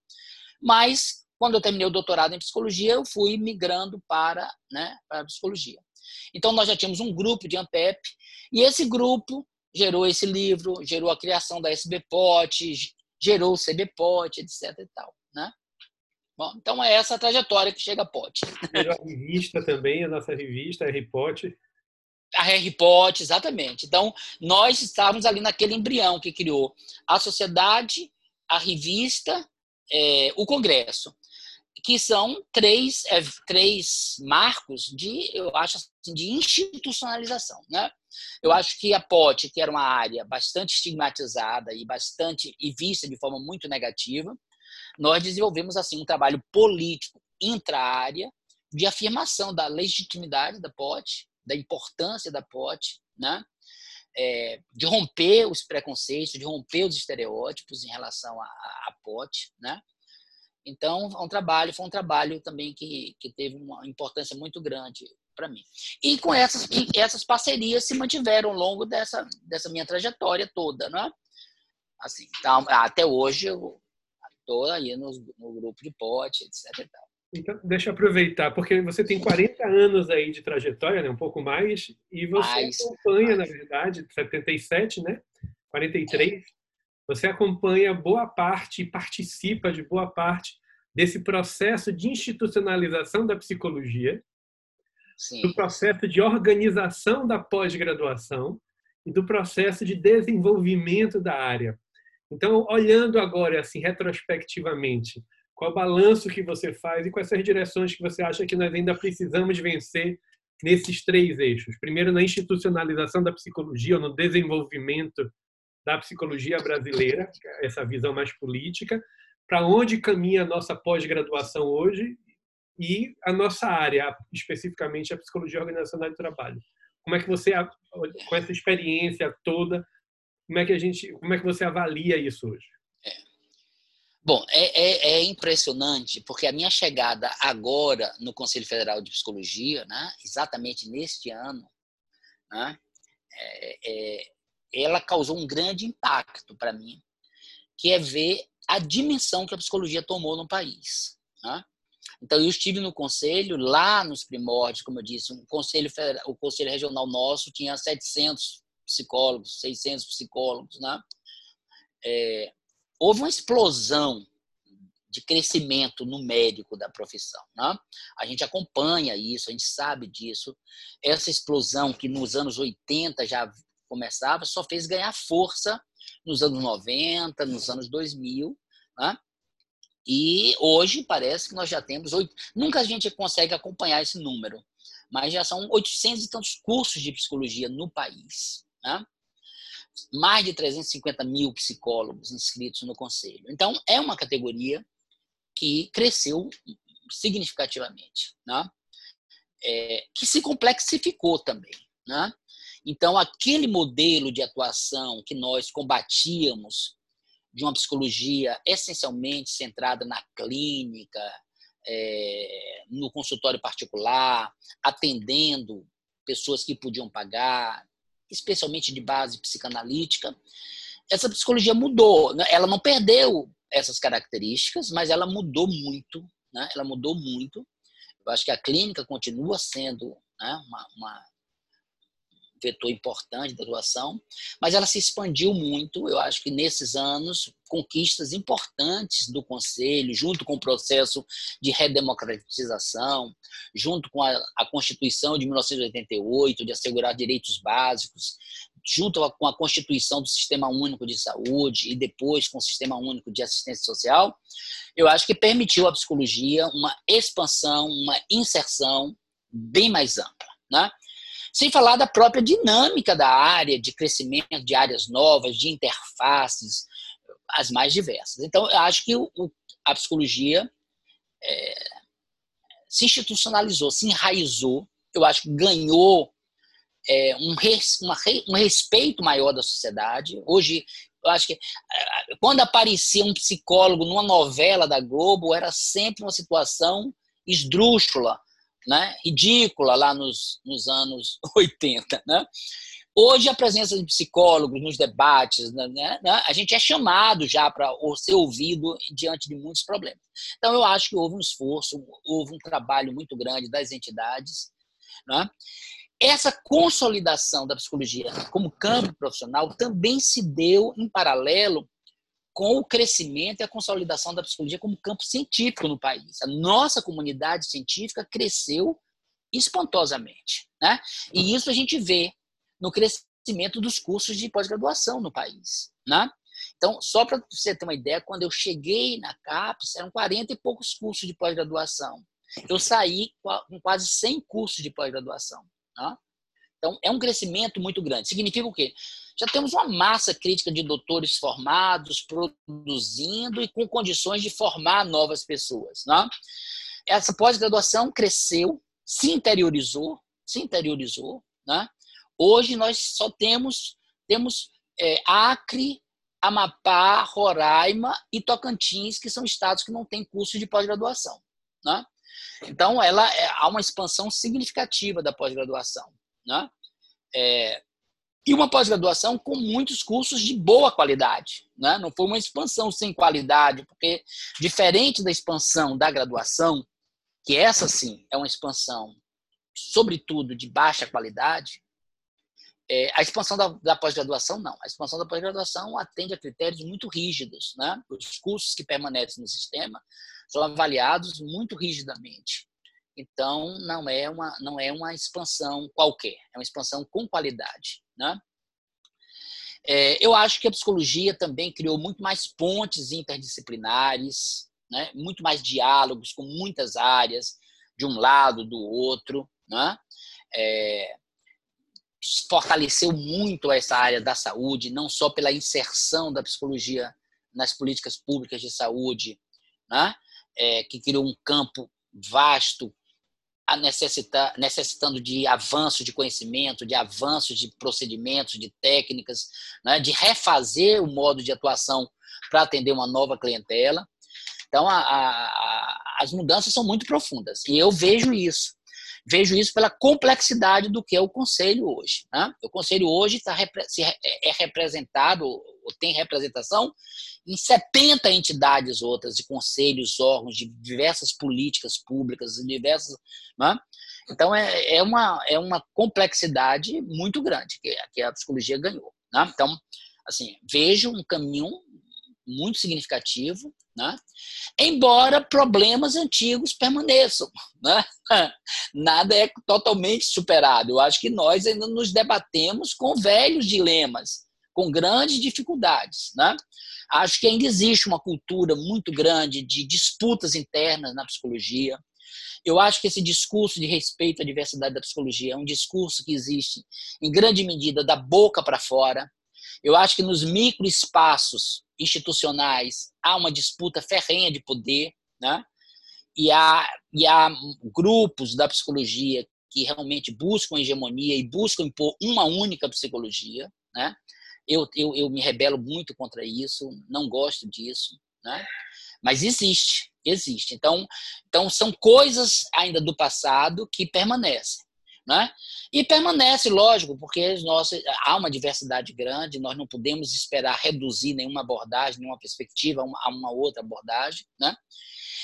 mas quando eu terminei o doutorado em psicologia, eu fui migrando para, né, para a psicologia. Então, nós já tínhamos um grupo de ANPEP, e esse grupo gerou esse livro, gerou a criação da SBPOT, gerou o CBPOT, etc. E tal, né? Bom, então é essa a trajetória que chega a POT. a revista também, a nossa revista, a RPOT. A RPOT, exatamente. Então, nós estávamos ali naquele embrião que criou a sociedade, a revista, é, o Congresso que são três, é, três marcos de, eu acho, de institucionalização. Né? Eu acho que a POT, que era uma área bastante estigmatizada e bastante e vista de forma muito negativa, nós desenvolvemos assim um trabalho político intra-área de afirmação da legitimidade da POT, da importância da POT, né? É, de romper os preconceitos, de romper os estereótipos em relação à, à POT, né? Então, é um trabalho, foi um trabalho também que, que teve uma importância muito grande para mim. E com essas, e essas parcerias se mantiveram ao longo dessa, dessa minha trajetória toda, né? Assim, então, até hoje eu estou aí no, no, grupo de pote, etc. Então, deixa eu aproveitar, porque você tem 40 anos aí de trajetória, né? um pouco mais, e você mais, acompanha, mais. na verdade, 77, né? 43, é você acompanha boa parte e participa de boa parte desse processo de institucionalização da psicologia, Sim. do processo de organização da pós-graduação e do processo de desenvolvimento da área. Então, olhando agora assim retrospectivamente, qual balanço que você faz e quais são as direções que você acha que nós ainda precisamos vencer nesses três eixos? Primeiro, na institucionalização da psicologia, ou no desenvolvimento da psicologia brasileira, essa visão mais política, para onde caminha a nossa pós-graduação hoje e a nossa área, especificamente a psicologia organizacional do trabalho. Como é que você, com essa experiência toda, como é que a gente, como é que você avalia isso hoje? É. Bom, é, é, é, impressionante porque a minha chegada agora no Conselho Federal de Psicologia, né, exatamente neste ano, né, é, é ela causou um grande impacto para mim, que é ver a dimensão que a psicologia tomou no país. Né? Então, eu estive no conselho, lá nos primórdios, como eu disse, um conselho o conselho regional nosso tinha 700 psicólogos, 600 psicólogos. Né? É, houve uma explosão de crescimento numérico da profissão. Né? A gente acompanha isso, a gente sabe disso. Essa explosão que nos anos 80 já começava, só fez ganhar força nos anos 90, nos anos 2000, né? E hoje parece que nós já temos. Nunca a gente consegue acompanhar esse número, mas já são 800 e tantos cursos de psicologia no país. Né? Mais de 350 mil psicólogos inscritos no conselho. Então, é uma categoria que cresceu significativamente, né? É, que se complexificou também. Né? Então, aquele modelo de atuação que nós combatíamos, de uma psicologia essencialmente centrada na clínica, é, no consultório particular, atendendo pessoas que podiam pagar, especialmente de base psicanalítica, essa psicologia mudou. Né? Ela não perdeu essas características, mas ela mudou muito. Né? Ela mudou muito. Eu acho que a clínica continua sendo né, uma, uma vetor importante da doação, mas ela se expandiu muito. Eu acho que nesses anos, conquistas importantes do Conselho, junto com o processo de redemocratização, junto com a, a Constituição de 1988, de assegurar direitos básicos, junto com a Constituição do Sistema Único de Saúde e depois com o Sistema Único de Assistência Social, eu acho que permitiu à psicologia uma expansão, uma inserção bem mais ampla. Né? Sem falar da própria dinâmica da área, de crescimento de áreas novas, de interfaces, as mais diversas. Então, eu acho que o, a psicologia é, se institucionalizou, se enraizou, eu acho que ganhou é, um, res, uma, um respeito maior da sociedade. Hoje, eu acho que é, quando aparecia um psicólogo numa novela da Globo, era sempre uma situação esdrúxula, né, ridícula lá nos, nos anos 80. Né? Hoje, a presença de psicólogos nos debates, né, né, né a gente é chamado já para ser ouvido diante de muitos problemas. Então, eu acho que houve um esforço, houve um trabalho muito grande das entidades. Né? Essa consolidação da psicologia como campo profissional também se deu em paralelo com o crescimento e a consolidação da psicologia como campo científico no país. A nossa comunidade científica cresceu espantosamente. Né? E isso a gente vê no crescimento dos cursos de pós-graduação no país. Né? Então, só para você ter uma ideia, quando eu cheguei na CAPES, eram 40 e poucos cursos de pós-graduação. Eu saí com quase 100 cursos de pós-graduação. Né? Então, é um crescimento muito grande. Significa o quê? Já temos uma massa crítica de doutores formados, produzindo e com condições de formar novas pessoas. Né? Essa pós-graduação cresceu, se interiorizou, se interiorizou, né? Hoje nós só temos, temos é, Acre, Amapá, Roraima e Tocantins, que são estados que não têm curso de pós-graduação. Né? Então, ela é, há uma expansão significativa da pós-graduação. Né? É, e uma pós-graduação com muitos cursos de boa qualidade. Né? Não foi uma expansão sem qualidade, porque, diferente da expansão da graduação, que essa sim é uma expansão, sobretudo, de baixa qualidade, é, a expansão da, da pós-graduação, não. A expansão da pós-graduação atende a critérios muito rígidos. Né? Os cursos que permanecem no sistema são avaliados muito rigidamente. Então, não é uma, não é uma expansão qualquer, é uma expansão com qualidade. Né? É, eu acho que a psicologia também criou muito mais pontes interdisciplinares, né? muito mais diálogos com muitas áreas, de um lado, do outro. Né? É, fortaleceu muito essa área da saúde, não só pela inserção da psicologia nas políticas públicas de saúde, né? É, que criou um campo vasto, a necessitando de avanço de conhecimento, de avanço de procedimentos, de técnicas, né? de refazer o modo de atuação para atender uma nova clientela. Então, a, a, as mudanças são muito profundas. E eu vejo isso vejo isso pela complexidade do que é o Conselho hoje. Né? O Conselho hoje tá, é representado, ou tem representação, em 70 entidades outras, de conselhos, órgãos, de diversas políticas públicas, diversas. Né? Então, é, é, uma, é uma complexidade muito grande que, que a psicologia ganhou. Né? Então, assim, vejo um caminho muito significativo, né? embora problemas antigos permaneçam. Né? Nada é totalmente superado. Eu acho que nós ainda nos debatemos com velhos dilemas, com grandes dificuldades. Né? Acho que ainda existe uma cultura muito grande de disputas internas na psicologia. Eu acho que esse discurso de respeito à diversidade da psicologia é um discurso que existe, em grande medida, da boca para fora. Eu acho que nos microespaços institucionais há uma disputa ferrenha de poder, né? E há, e há grupos da psicologia que realmente buscam hegemonia e buscam impor uma única psicologia, né? Eu, eu, eu me rebelo muito contra isso, não gosto disso, né? Mas existe, existe. Então, então são coisas ainda do passado que permanecem. Né? E permanece, lógico, porque nós, há uma diversidade grande, nós não podemos esperar reduzir nenhuma abordagem, nenhuma perspectiva a uma, outra abordagem. Né?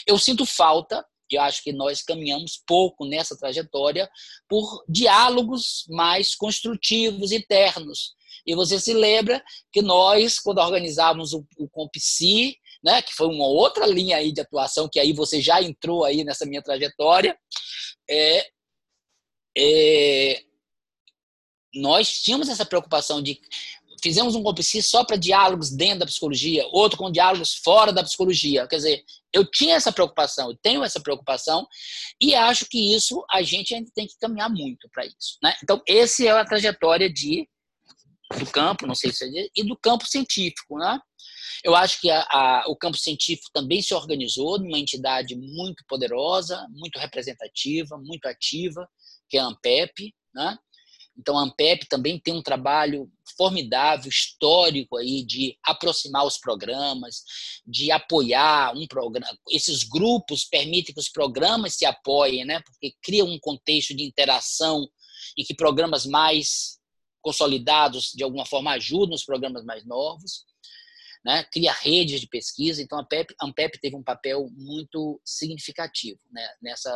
Eu sinto falta, eu acho que nós caminhamos pouco nessa trajetória por diálogos mais construtivos e. E você se lembra que nós, quando organizávamos o, o Compsi, né, que foi uma outra linha aí de atuação, que aí você já entrou aí nessa minha trajetória, é, é, nós tínhamos essa preocupação de fizemos um COPC só para diálogos dentro da psicologia, outro com diálogos fora da psicologia. Quer dizer, eu tinha essa preocupação, eu tenho essa preocupação e acho que isso a gente ainda tem que caminhar muito para isso. Né? Então, esse é a trajetória de do campo, não sei se é, e do campo científico, né? Eu acho que a, a, o campo científico também se organizou numa entidade muito poderosa, muito representativa, muito ativa, que é a ANPEP, né? Então a ANPEP também tem um trabalho formidável, histórico aí de aproximar os programas, de apoiar um programa. Esses grupos permitem que os programas se apoiem, né? Porque cria um contexto de interação e que programas mais consolidados, de alguma forma, ajudam os programas mais novos, né? cria redes de pesquisa. Então, a AMPEP, AMPEP teve um papel muito significativo né? nessa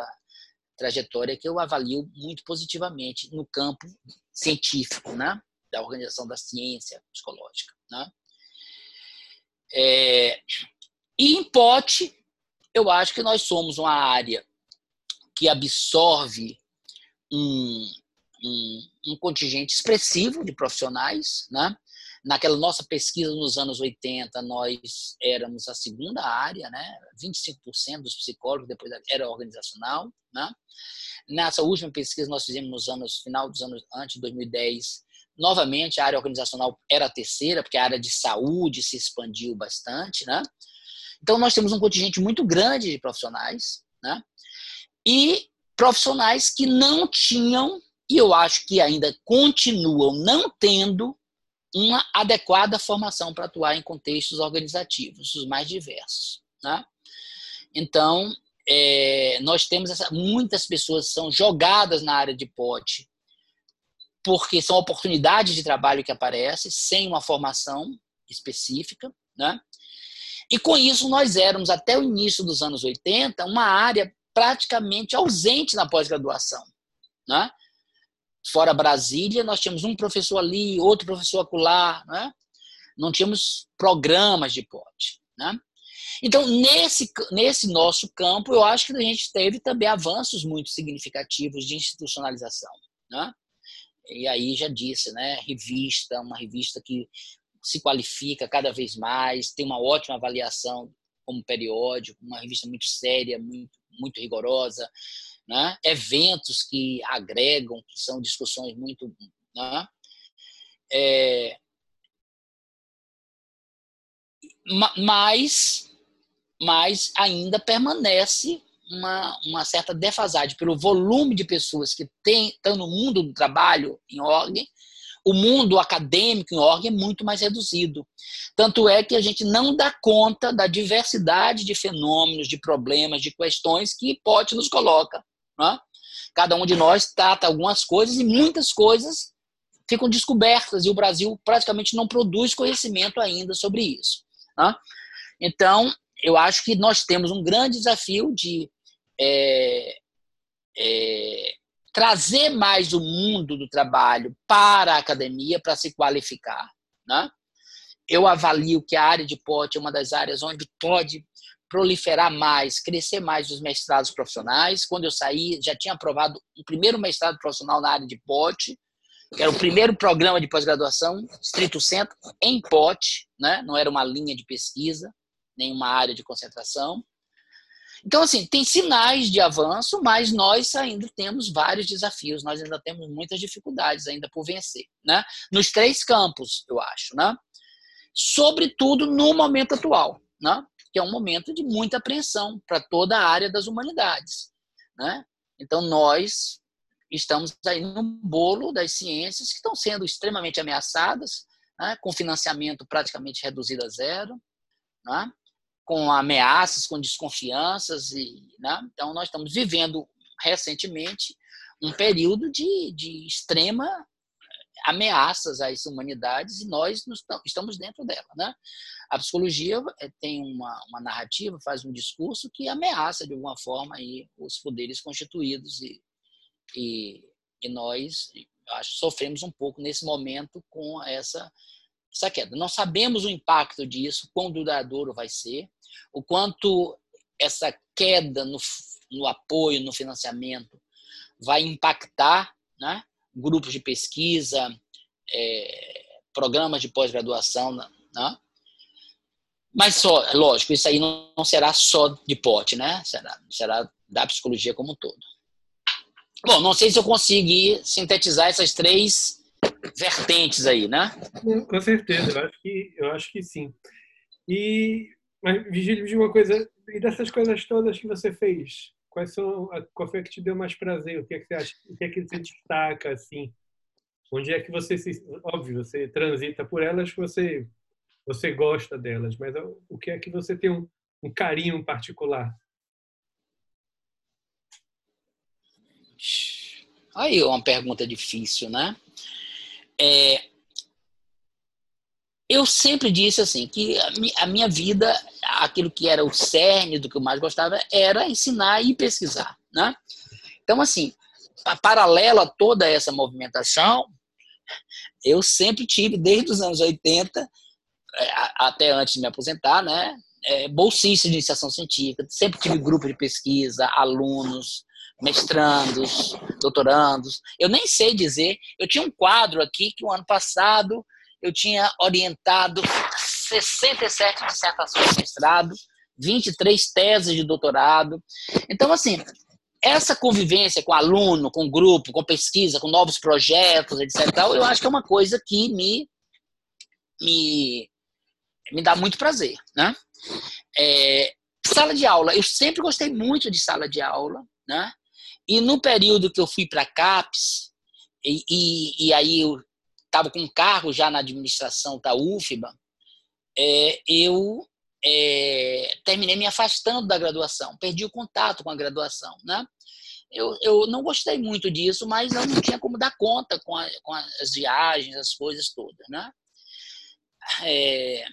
trajetória que eu avalio muito positivamente no campo científico, né? da organização da ciência psicológica. Né? É, e em pote, eu acho que nós somos uma área que absorve um, um, um contingente expressivo de profissionais. Né? Naquela nossa pesquisa nos anos 80, nós éramos a segunda área, né? 25% dos psicólogos, depois era organizacional. Né? Nessa última pesquisa nós fizemos nos anos final dos anos antes de 2010, novamente a área organizacional era a terceira, porque a área de saúde se expandiu bastante, né? Então nós temos um contingente muito grande de profissionais, né? E profissionais que não tinham e eu acho que ainda continuam não tendo uma adequada formação para atuar em contextos organizativos, os mais diversos. Né? Então, é, nós temos essa, muitas pessoas são jogadas na área de pote porque são oportunidades de trabalho que aparecem sem uma formação específica, né? E com isso nós éramos até o início dos anos 80 uma área praticamente ausente na pós-graduação, né? Fora Brasília, nós tínhamos um professor ali, outro professor acolá, né? não tínhamos programas de pote. Né? Então, nesse, nesse nosso campo, eu acho que a gente teve também avanços muito significativos de institucionalização. Né? E aí já disse, né? revista, uma revista que se qualifica cada vez mais, tem uma ótima avaliação como periódico, uma revista muito séria, muito, muito rigorosa, né? eventos que agregam, que são discussões muito. Né? É, mas, mas ainda permanece uma, uma certa defasagem pelo volume de pessoas que estão no mundo do trabalho em ordem o mundo acadêmico em órgão é muito mais reduzido. Tanto é que a gente não dá conta da diversidade de fenômenos, de problemas, de questões que Pote nos coloca. Né? Cada um de nós trata algumas coisas e muitas coisas ficam descobertas e o Brasil praticamente não produz conhecimento ainda sobre isso. Né? Então, eu acho que nós temos um grande desafio de é, é, trazer mais o mundo do trabalho para a academia para se qualificar. Né? Eu avalio que a área de pote é uma das áreas onde pode proliferar mais, crescer mais os mestrados profissionais. Quando eu saí, já tinha aprovado o primeiro mestrado profissional na área de pote, que era o primeiro programa de pós-graduação, estrito centro, em pote, né? não era uma linha de pesquisa, nem uma área de concentração. Então, assim, tem sinais de avanço, mas nós ainda temos vários desafios, nós ainda temos muitas dificuldades ainda por vencer, né? Nos três campos, eu acho, né? Sobretudo no momento atual, né? Que é um momento de muita apreensão para toda a área das humanidades, né? Então, nós estamos aí no bolo das ciências que estão sendo extremamente ameaçadas, né? com financiamento praticamente reduzido a zero, né? com ameaças, com desconfianças. E, né? Então, nós estamos vivendo recentemente um período de, de extrema ameaças às humanidades e nós estamos dentro dela. Né? A psicologia eh, tem uma, uma narrativa, faz um discurso que ameaça de alguma forma aí os poderes constituídos e, e, e nós acho, sofremos um pouco nesse momento com essa essa queda. Não sabemos o impacto disso, quão duradouro vai ser, o quanto essa queda no, no apoio, no financiamento, vai impactar né, grupos de pesquisa, é, programas de pós-graduação. Né? Mas só, lógico, isso aí não, não será só de pote, né? Será, será da psicologia como um todo. Bom, não sei se eu consegui sintetizar essas três vertentes aí, né? Com certeza, eu acho que, eu acho que sim. E, mas, Vigílio, diz uma coisa, e dessas coisas todas que você fez, quais são, qual foi que te deu mais prazer? O que é que você acha, o que é que você destaca, assim? Onde é que você se, óbvio, você transita por elas, você, você gosta delas, mas o que é que você tem um, um carinho particular? Aí uma pergunta difícil, né? é, eu sempre disse assim que a minha vida, aquilo que era o cerne do que eu mais gostava, era ensinar e pesquisar, né? Então, assim, paralelo a toda essa movimentação, eu sempre tive, desde os anos 80, é, até antes de me aposentar, né? É, bolsista de iniciação científica, sempre tive grupo de pesquisa, alunos, mestrandos, doutorandos. Eu nem sei dizer, eu tinha um quadro aqui que o ano passado eu tinha orientado 67 dissertações de mestrado, 23 teses de doutorado. Então, assim, essa convivência com aluno, com grupo, com pesquisa, com novos projetos, etc. Eu acho que é uma coisa que me, me, me dá muito prazer. Né? É, sala de aula, eu sempre gostei muito de sala de aula. Né? E no período que eu fui para a CAPES, e, e, e, aí eu estava com um cargo já na administração da UFBA, é, eu é, terminei me afastando da graduação, perdi o contato com a graduação, né? Eu, eu não gostei muito disso, mas eu não tinha como dar conta com, a, com as viagens, as coisas todas, né? É,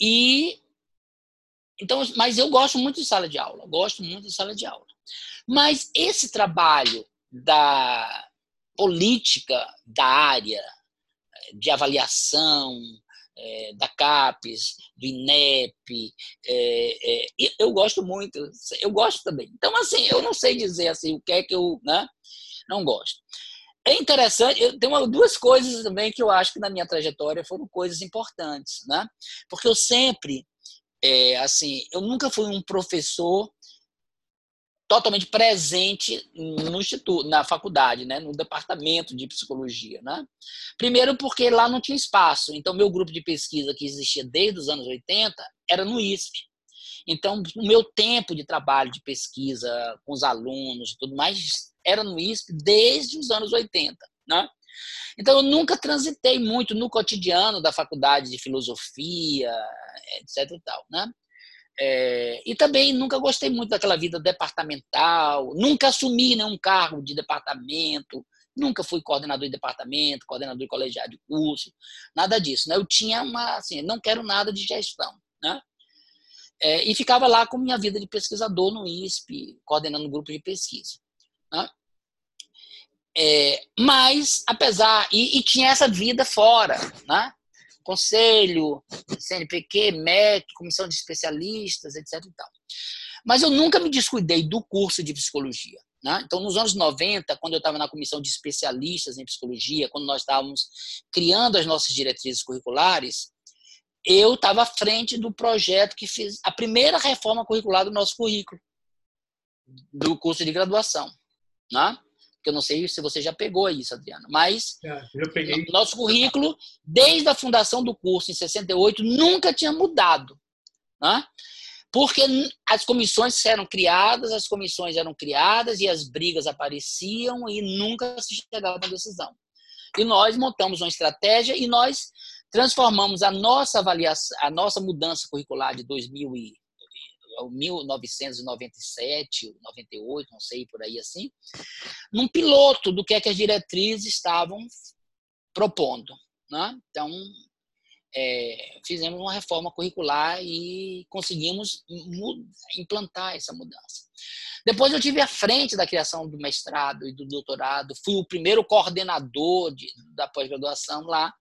e então, mas eu gosto muito de sala de aula, gosto muito de sala de aula. Mas esse trabalho da política da área de avaliação é, da CAPES, do INEP, é, é, eu gosto muito, eu gosto também. Então, assim, eu não sei dizer assim o que é que eu né, não gosto. É interessante, eu tenho duas coisas também que eu acho que na minha trajetória foram coisas importantes, né? Porque eu sempre, assim, eu nunca fui um professor totalmente presente no instituto, na faculdade, né, no departamento de psicologia, né? Primeiro porque lá não tinha espaço. Então meu grupo de pesquisa que existia desde os anos 80 era no ISP. Então o meu tempo de trabalho de pesquisa com os alunos e tudo mais era no ISP desde os anos 80, né? Então eu nunca transitei muito no cotidiano da faculdade de filosofia, etc e tal, né? É, e também nunca gostei muito daquela vida departamental, nunca assumi nenhum cargo de departamento, nunca fui coordenador de departamento, coordenador de colegiado de curso, nada disso. Né? Eu tinha uma, assim, não quero nada de gestão. Né? É, e ficava lá com minha vida de pesquisador no ISP, coordenando um grupo de pesquisa. Né? É, mas, apesar, e, e, tinha essa vida fora, né? Conselho, CNPq, MEC, comissão de especialistas, etc. Mas eu nunca me descuidei do curso de psicologia. Né? Então, nos anos 90, quando eu estava na comissão de especialistas em psicologia, quando nós estávamos criando as nossas diretrizes curriculares, eu estava à frente do projeto que fez a primeira reforma curricular do nosso currículo, do curso de graduação. Né? Que eu não sei se você já pegou isso, Adriano, mas é, nosso currículo, desde a fundação do curso em 68, nunca tinha mudado. Né? Porque as comissões eram criadas, as comissões eram criadas e as brigas apareciam e nunca se chegava a uma decisão. E nós montamos uma estratégia e nós transformamos a nossa avaliação, a nossa mudança curricular de 2000 e 1997, 98, não sei, por aí assim, num piloto do que é que as diretrizes estavam propondo. Né? Então, é, fizemos uma reforma curricular e conseguimos implantar essa mudança. Depois eu tive à frente da criação do mestrado e do doutorado, fui o primeiro coordenador de, da pós-graduação lá,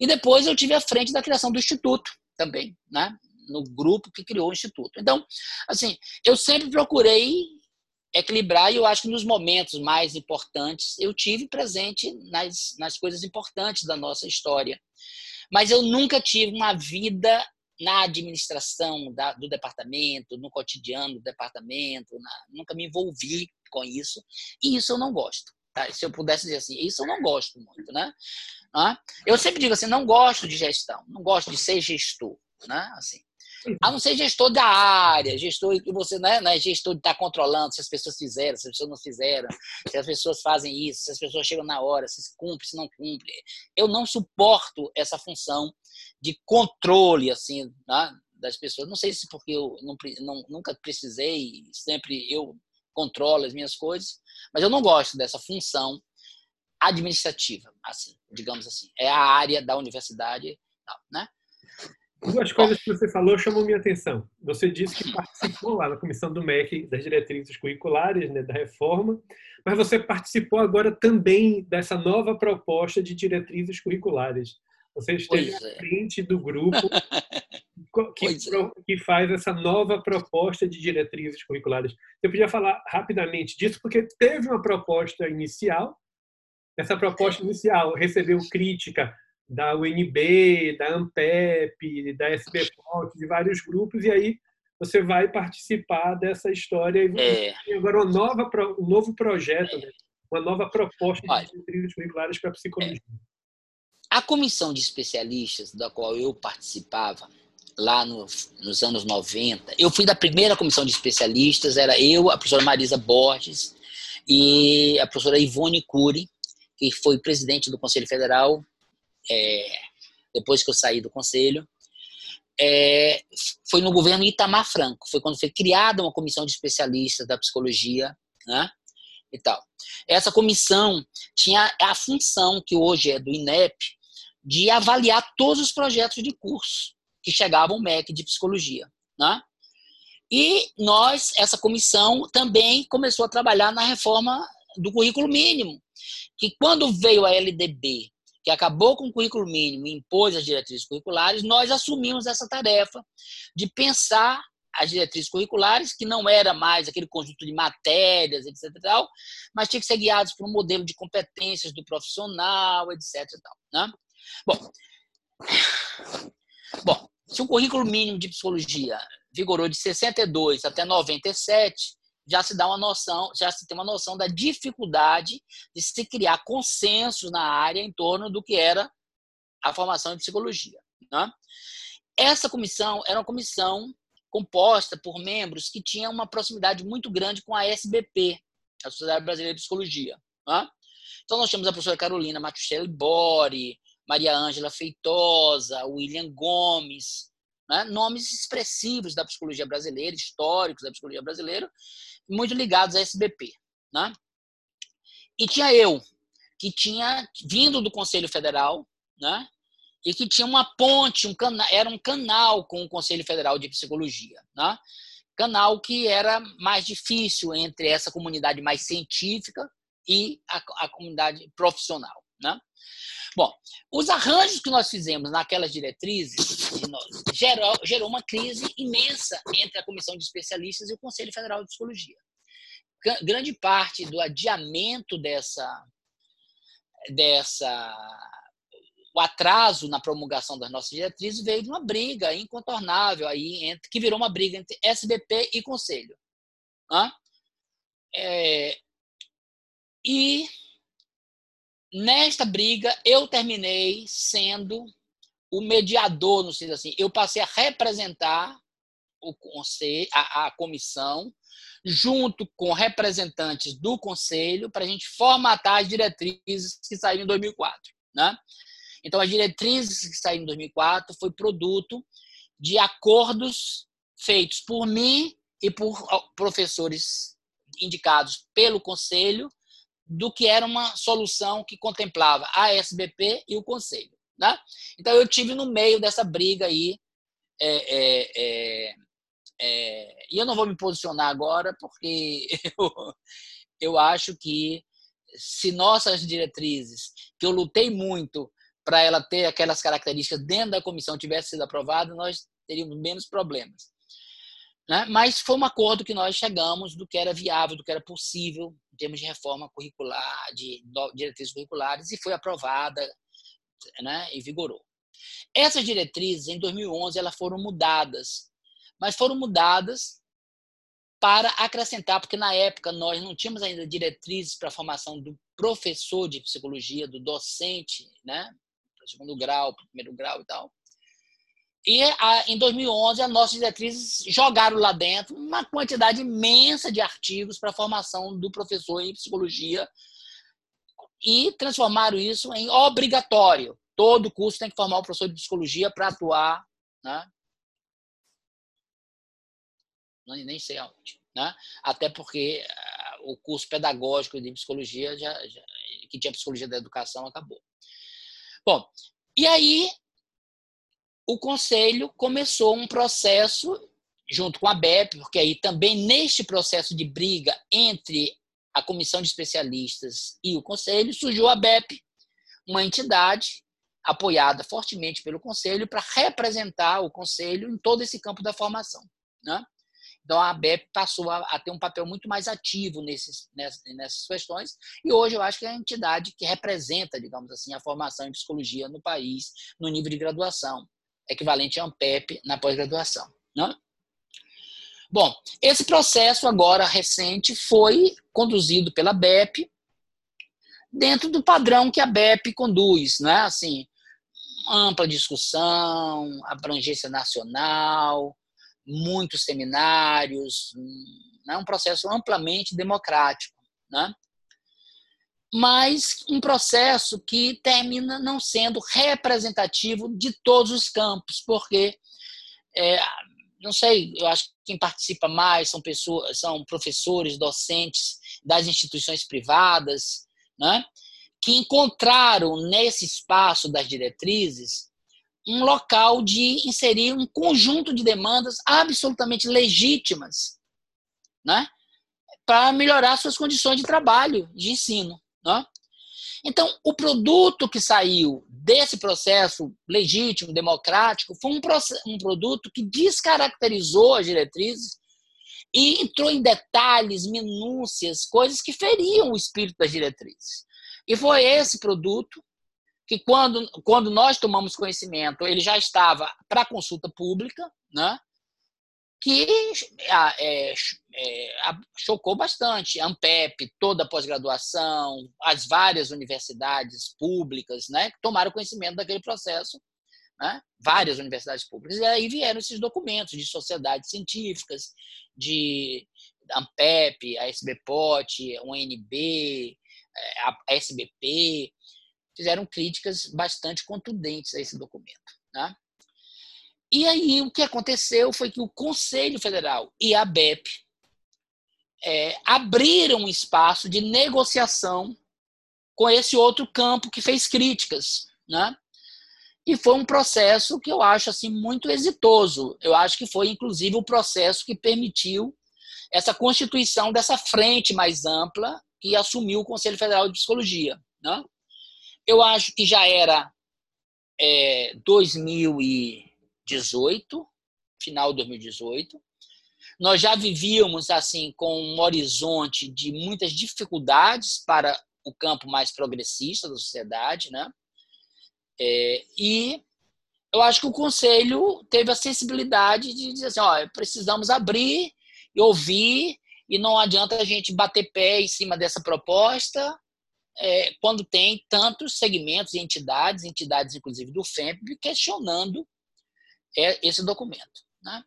e depois eu tive à frente da criação do instituto também, né? No grupo que criou o instituto. Então, assim, eu sempre procurei equilibrar e eu acho que nos momentos mais importantes eu tive presente nas, nas coisas importantes da nossa história. Mas eu nunca tive uma vida na administração da, do departamento, no cotidiano do departamento, na, nunca me envolvi com isso, e isso eu não gosto. Tá? Se eu pudesse dizer assim, isso eu não gosto muito, né? Eu sempre digo assim, não gosto de gestão, não gosto de ser gestor, né? Assim, a não ser gestor da área, gestor que você não é, não é gestor de estar tá controlando se as pessoas fizeram, se as pessoas não fizeram, se as pessoas fazem isso, se as pessoas chegam na hora, se cumpre, se não cumpre. Eu não suporto essa função de controle assim né, das pessoas. Não sei se porque eu não, não, nunca precisei, sempre eu controlo as minhas coisas, mas eu não gosto dessa função administrativa, assim, digamos assim. É a área da universidade, né? Duas coisas que você falou chamam minha atenção. Você disse que participou lá na comissão do MEC das diretrizes curriculares, né, da reforma, mas você participou agora também dessa nova proposta de diretrizes curriculares. Você esteve à é. frente do grupo que, é. que, faz essa nova proposta de diretrizes curriculares. Você podia falar rapidamente disso, porque teve uma proposta inicial, essa proposta inicial recebeu crítica da UNB, da ANPEP, da SBPOT, de vários grupos, e aí você vai participar dessa história e é. tem agora uma nova, um novo projeto, é. né? uma nova proposta Olha, de diretrizes curriculares para a psicologia. É. A comissão de especialistas da qual eu participava lá no, nos anos 90, eu fui da primeira comissão de especialistas, era eu, a professora Marisa Borges e a professora Ivone Cury, que foi presidente do Conselho Federal é, depois que eu saí do Conselho. É, foi no governo Itamar Franco, foi quando foi criada uma comissão de especialistas da psicologia, né? E tal. Essa comissão tinha a função que hoje é do INEP de avaliar todos os projetos de curso que chegavam ao MEC de psicologia, né? E nós, essa comissão, também começou a trabalhar na reforma do currículo mínimo, que quando veio a LDB, que acabou com o currículo mínimo e impôs as diretrizes curriculares, nós assumimos essa tarefa de pensar as diretrizes curriculares, que não era mais aquele conjunto de matérias, etc. Tal, mas tinha que ser guiados por um modelo de competências do profissional, etc. Tal, né? Bom, bom, se o currículo mínimo de psicologia vigorou de 62 até 97, já se dá uma noção, já se tem uma noção da dificuldade de se criar consenso na área em torno do que era a formação em psicologia. Né? Essa comissão era uma comissão composta por membros que tinham uma proximidade muito grande com a SBP, a Sociedade Brasileira de Psicologia. Né? Então, nós temos a professora Carolina Matuchelli Bori, Maria Ângela Feitosa, William Gomes, né? nomes expressivos da psicologia brasileira, históricos da psicologia brasileira, muito ligados à SBP. Né? E tinha eu, que tinha vindo do Conselho Federal, né? e que tinha uma ponte, um cana era um canal com o Conselho Federal de Psicologia. Né? Canal que era mais difícil entre essa comunidade mais científica e a, a comunidade profissional. Né? Bom, os arranjos que nós fizemos naquelas diretrizes gerou, gerou uma crise imensa entre a comissão de especialistas e o Conselho Federal de Psicologia. Grande parte do adiamento dessa, dessa o atraso na promulgação das nossas diretrizes veio de uma briga incontornável aí entre que virou uma briga entre SBP e Conselho. É, e Nesta briga, eu terminei sendo o mediador, no sentido assim, eu passei a representar o conselho, a, a comissão, junto com representantes do conselho, para a gente formatar as diretrizes que saíram em 2004. Né? Então, as diretrizes que saíram em 2004 foi produto de acordos feitos por mim e por professores indicados pelo conselho do que era uma solução que contemplava a SBP e o Conselho. Né? Então, eu tive no meio dessa briga aí, é, é, é, é e eu não vou me posicionar agora, porque eu, eu acho que se nossas diretrizes, que eu lutei muito para ela ter aquelas características dentro da comissão, tivesse sido aprovada, nós teríamos menos problemas. Né? Mas foi um acordo que nós chegamos do que era viável, do que era possível termos de reforma curricular, de diretrizes curriculares, e foi aprovada né, e vigorou. Essas diretrizes, em 2011, elas foram mudadas, mas foram mudadas para acrescentar, porque na época nós não tínhamos ainda diretrizes para a formação do professor de psicologia, do docente, né, segundo grau, primeiro grau e tal. E a, em 2011, as nossas diretrizes jogaram lá dentro uma quantidade imensa de artigos para a formação do professor em psicologia e transformaram isso em obrigatório. Todo curso tem que formar um professor de psicologia para atuar. Né? Nem sei aonde. Né? Até porque o curso pedagógico de psicologia, já, já, que tinha psicologia da educação, acabou. Bom, e aí o conselho começou um processo junto com a BEP, porque aí também neste processo de briga entre a comissão de especialistas e o conselho, surgiu a BEP, uma entidade apoiada fortemente pelo conselho para representar o conselho em todo esse campo da formação. Né? Então, a ABEP passou a, a, ter um papel muito mais ativo nesses, nessas, nessas questões, e hoje eu acho que é a entidade que representa, digamos assim, a formação em psicologia no país, no nível de graduação, equivalente a ANPEP na pós-graduação. Né? Bom, esse processo agora recente foi conduzido pela BEP dentro do padrão que a BEP conduz, né? Assim, ampla discussão, abrangência nacional, muitos seminários, é um processo amplamente democrático, né? Mas um processo que termina não sendo representativo de todos os campos, porque é, não sei, eu acho que quem participa mais são pessoas, são professores, docentes das instituições privadas, né? que encontraram nesse espaço das diretrizes um local de inserir um conjunto de demandas absolutamente legítimas, né? para melhorar suas condições de trabalho, de ensino. Né? Então, o produto que saiu desse processo legítimo, democrático, foi um, um produto que descaracterizou as diretrizes e entrou em detalhes, minúcias, coisas que feriam o espírito das diretrizes. E foi esse produto que, quando, quando nós tomamos conhecimento, ele já estava para consulta pública, né? que é, é, chocou bastante. A Ampep, toda a pós-graduação, as várias universidades públicas né, tomaram conhecimento daquele processo, né, várias universidades públicas. E aí vieram esses documentos de sociedades científicas, de Ampep, a SBPOT, UNB, a SBP, fizeram críticas bastante contundentes a esse documento. Né? E aí o que aconteceu foi que o Conselho Federal e a BEP é, abriram um espaço de negociação com esse outro campo que fez críticas, né? E foi um processo que eu acho assim muito exitoso. Eu acho que foi inclusive o processo que permitiu essa constituição dessa frente mais ampla que assumiu o Conselho Federal de Psicologia. Né? Eu acho que já era é, 2018, final de 2018. Nós já vivíamos assim com um horizonte de muitas dificuldades para o campo mais progressista da sociedade, né? É, e eu acho que o conselho teve a sensibilidade de dizer assim, ó, precisamos abrir e ouvir e não adianta a gente bater pé em cima dessa proposta é, quando tem tantos segmentos e entidades, entidades inclusive do FEMP, questionando é, esse documento. Né?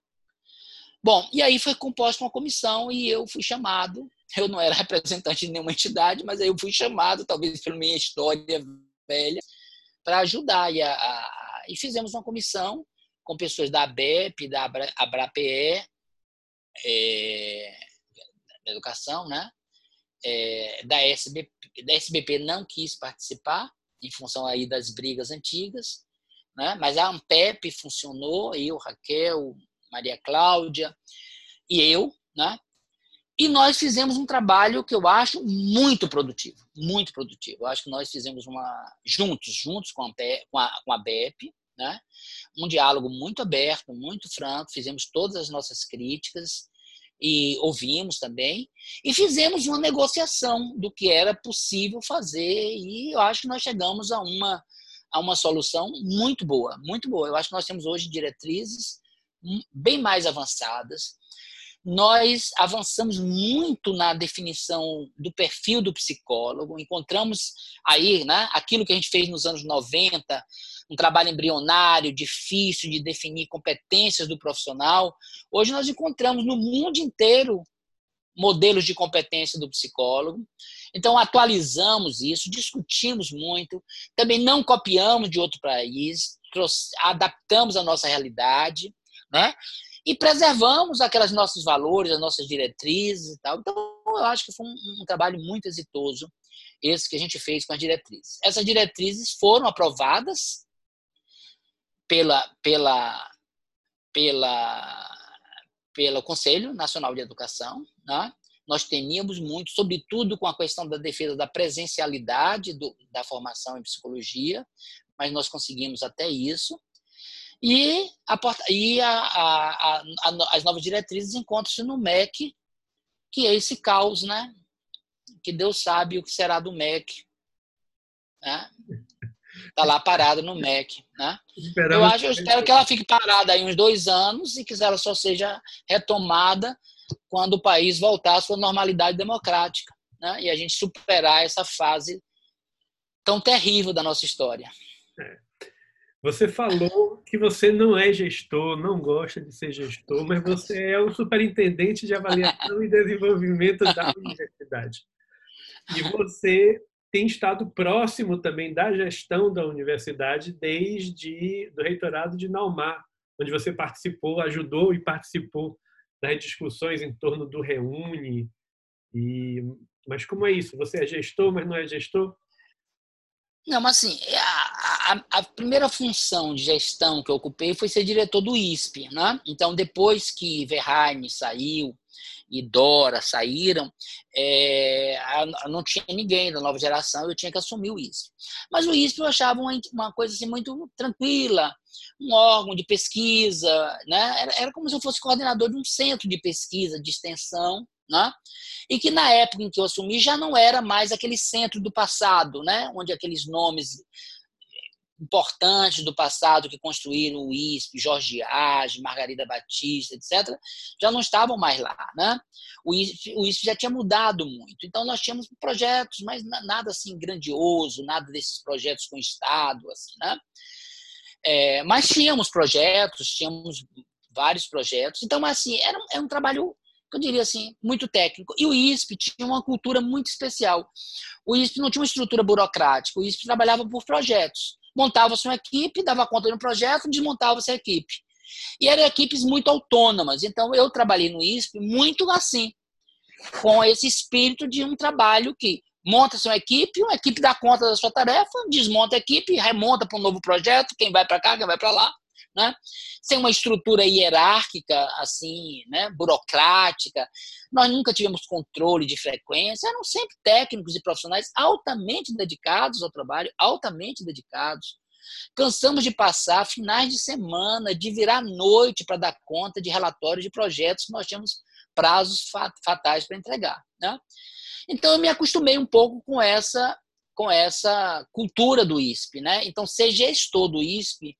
Bom, e aí foi composta uma comissão e eu fui chamado. Eu não era representante de nenhuma entidade, mas aí eu fui chamado, talvez pela minha história velha, para ajudar. E, a, a, e, fizemos uma comissão com pessoas da ABEP, da ABRAPE, é, da educação, né? É, da, SBP, da SBP não quis participar, em função aí das brigas antigas, né? mas a Ampep funcionou, eu, Raquel, Maria Cláudia e eu, né? E nós fizemos um trabalho que eu acho muito produtivo, muito produtivo. Eu acho que nós fizemos uma juntos, juntos com a, com a, com a BEP, né? Um diálogo muito aberto, muito franco, fizemos todas as nossas críticas, e ouvimos também, e fizemos uma negociação do que era possível fazer, e eu acho que nós chegamos a uma, a uma solução muito boa, muito boa. Eu acho que nós temos hoje diretrizes bem mais avançadas. Nós avançamos muito na definição do perfil do psicólogo, encontramos aí né, aquilo que a gente fez nos anos 90, um trabalho embrionário, difícil de definir competências do profissional. Hoje nós encontramos no mundo inteiro modelos de competência do psicólogo. Então atualizamos isso, discutimos muito, também não copiamos de outro país, adaptamos a nossa realidade, né? E preservamos aqueles nossos valores, as nossas diretrizes e tal. Então, eu acho que foi um, um trabalho muito exitoso esse que a gente fez com as diretrizes. Essas diretrizes foram aprovadas pela, pela, pela, pelo Conselho Nacional de Educação. Né? Nós temíamos muito, sobretudo com a questão da defesa da presencialidade do, da formação em psicologia, mas nós conseguimos até isso. E, a, e a, a, as novas diretrizes encontram-se no MEC, que é esse caos, né? Que Deus sabe o que será do MEC. Né? Tá lá parada no MEC, né? Eu acho, eu espero que ela fique parada aí uns dois anos e que ela só seja retomada quando o país voltar à sua normalidade democrática, né? E a gente superar essa fase tão terrível da nossa história. É. Você falou que você não é gestor, não gosta de ser gestor, mas você é o superintendente de avaliação e desenvolvimento da universidade. E você tem estado próximo também da gestão da universidade desde do reitorado de Naumar, onde você participou, ajudou e participou das discussões em torno do Reúne. E mas como é isso? Você é gestor, mas não é gestor? Não, mas assim, é a, a, a, primeira função de gestão que eu ocupei foi ser diretor do ISP, né? Então, depois que Verheim saiu e Dora saíram, é, não tinha ninguém da nova geração, eu tinha que assumir o ISP. Mas o ISP eu achava uma, uma coisa assim muito tranquila, um órgão de pesquisa, né? Era, era como se eu fosse coordenador de um centro de pesquisa, de extensão, né? E que na época em que eu assumi já não era mais aquele centro do passado, né? Onde aqueles nomes importantes do passado que construíram o ISP, Jorge Age, Margarida Batista, etc., já não estavam mais lá. Né? O, ISP, o ISP já tinha mudado muito. Então, nós tínhamos projetos, mas nada assim grandioso, nada desses projetos com Estado. Assim, né? É, mas tínhamos projetos, tínhamos vários projetos. Então, assim, era, era um trabalho eu diria assim, muito técnico. E o ISP tinha uma cultura muito especial. O ISP não tinha uma estrutura burocrática, o ISP trabalhava por projetos. Montava-se uma equipe, dava conta de um projeto, desmontava-se a equipe. E eram equipes muito autônomas. Então, eu trabalhei no ISP muito assim, com esse espírito de um trabalho que monta-se uma equipe, uma equipe dá conta da sua tarefa, desmonta a equipe, remonta para um novo projeto, quem vai para cá, quem vai para lá né? sem uma estrutura hierárquica, assim, né? burocrática. Nós nunca tivemos controle de frequência, eram sempre técnicos e profissionais altamente dedicados ao trabalho, altamente dedicados. Cansamos de passar finais de semana, de virar noite para dar conta de relatórios de projetos que nós tínhamos prazos fatais para entregar. Né? Então, eu me acostumei um pouco com essa com essa cultura do ISP. Né? Então, ser gestor do ISP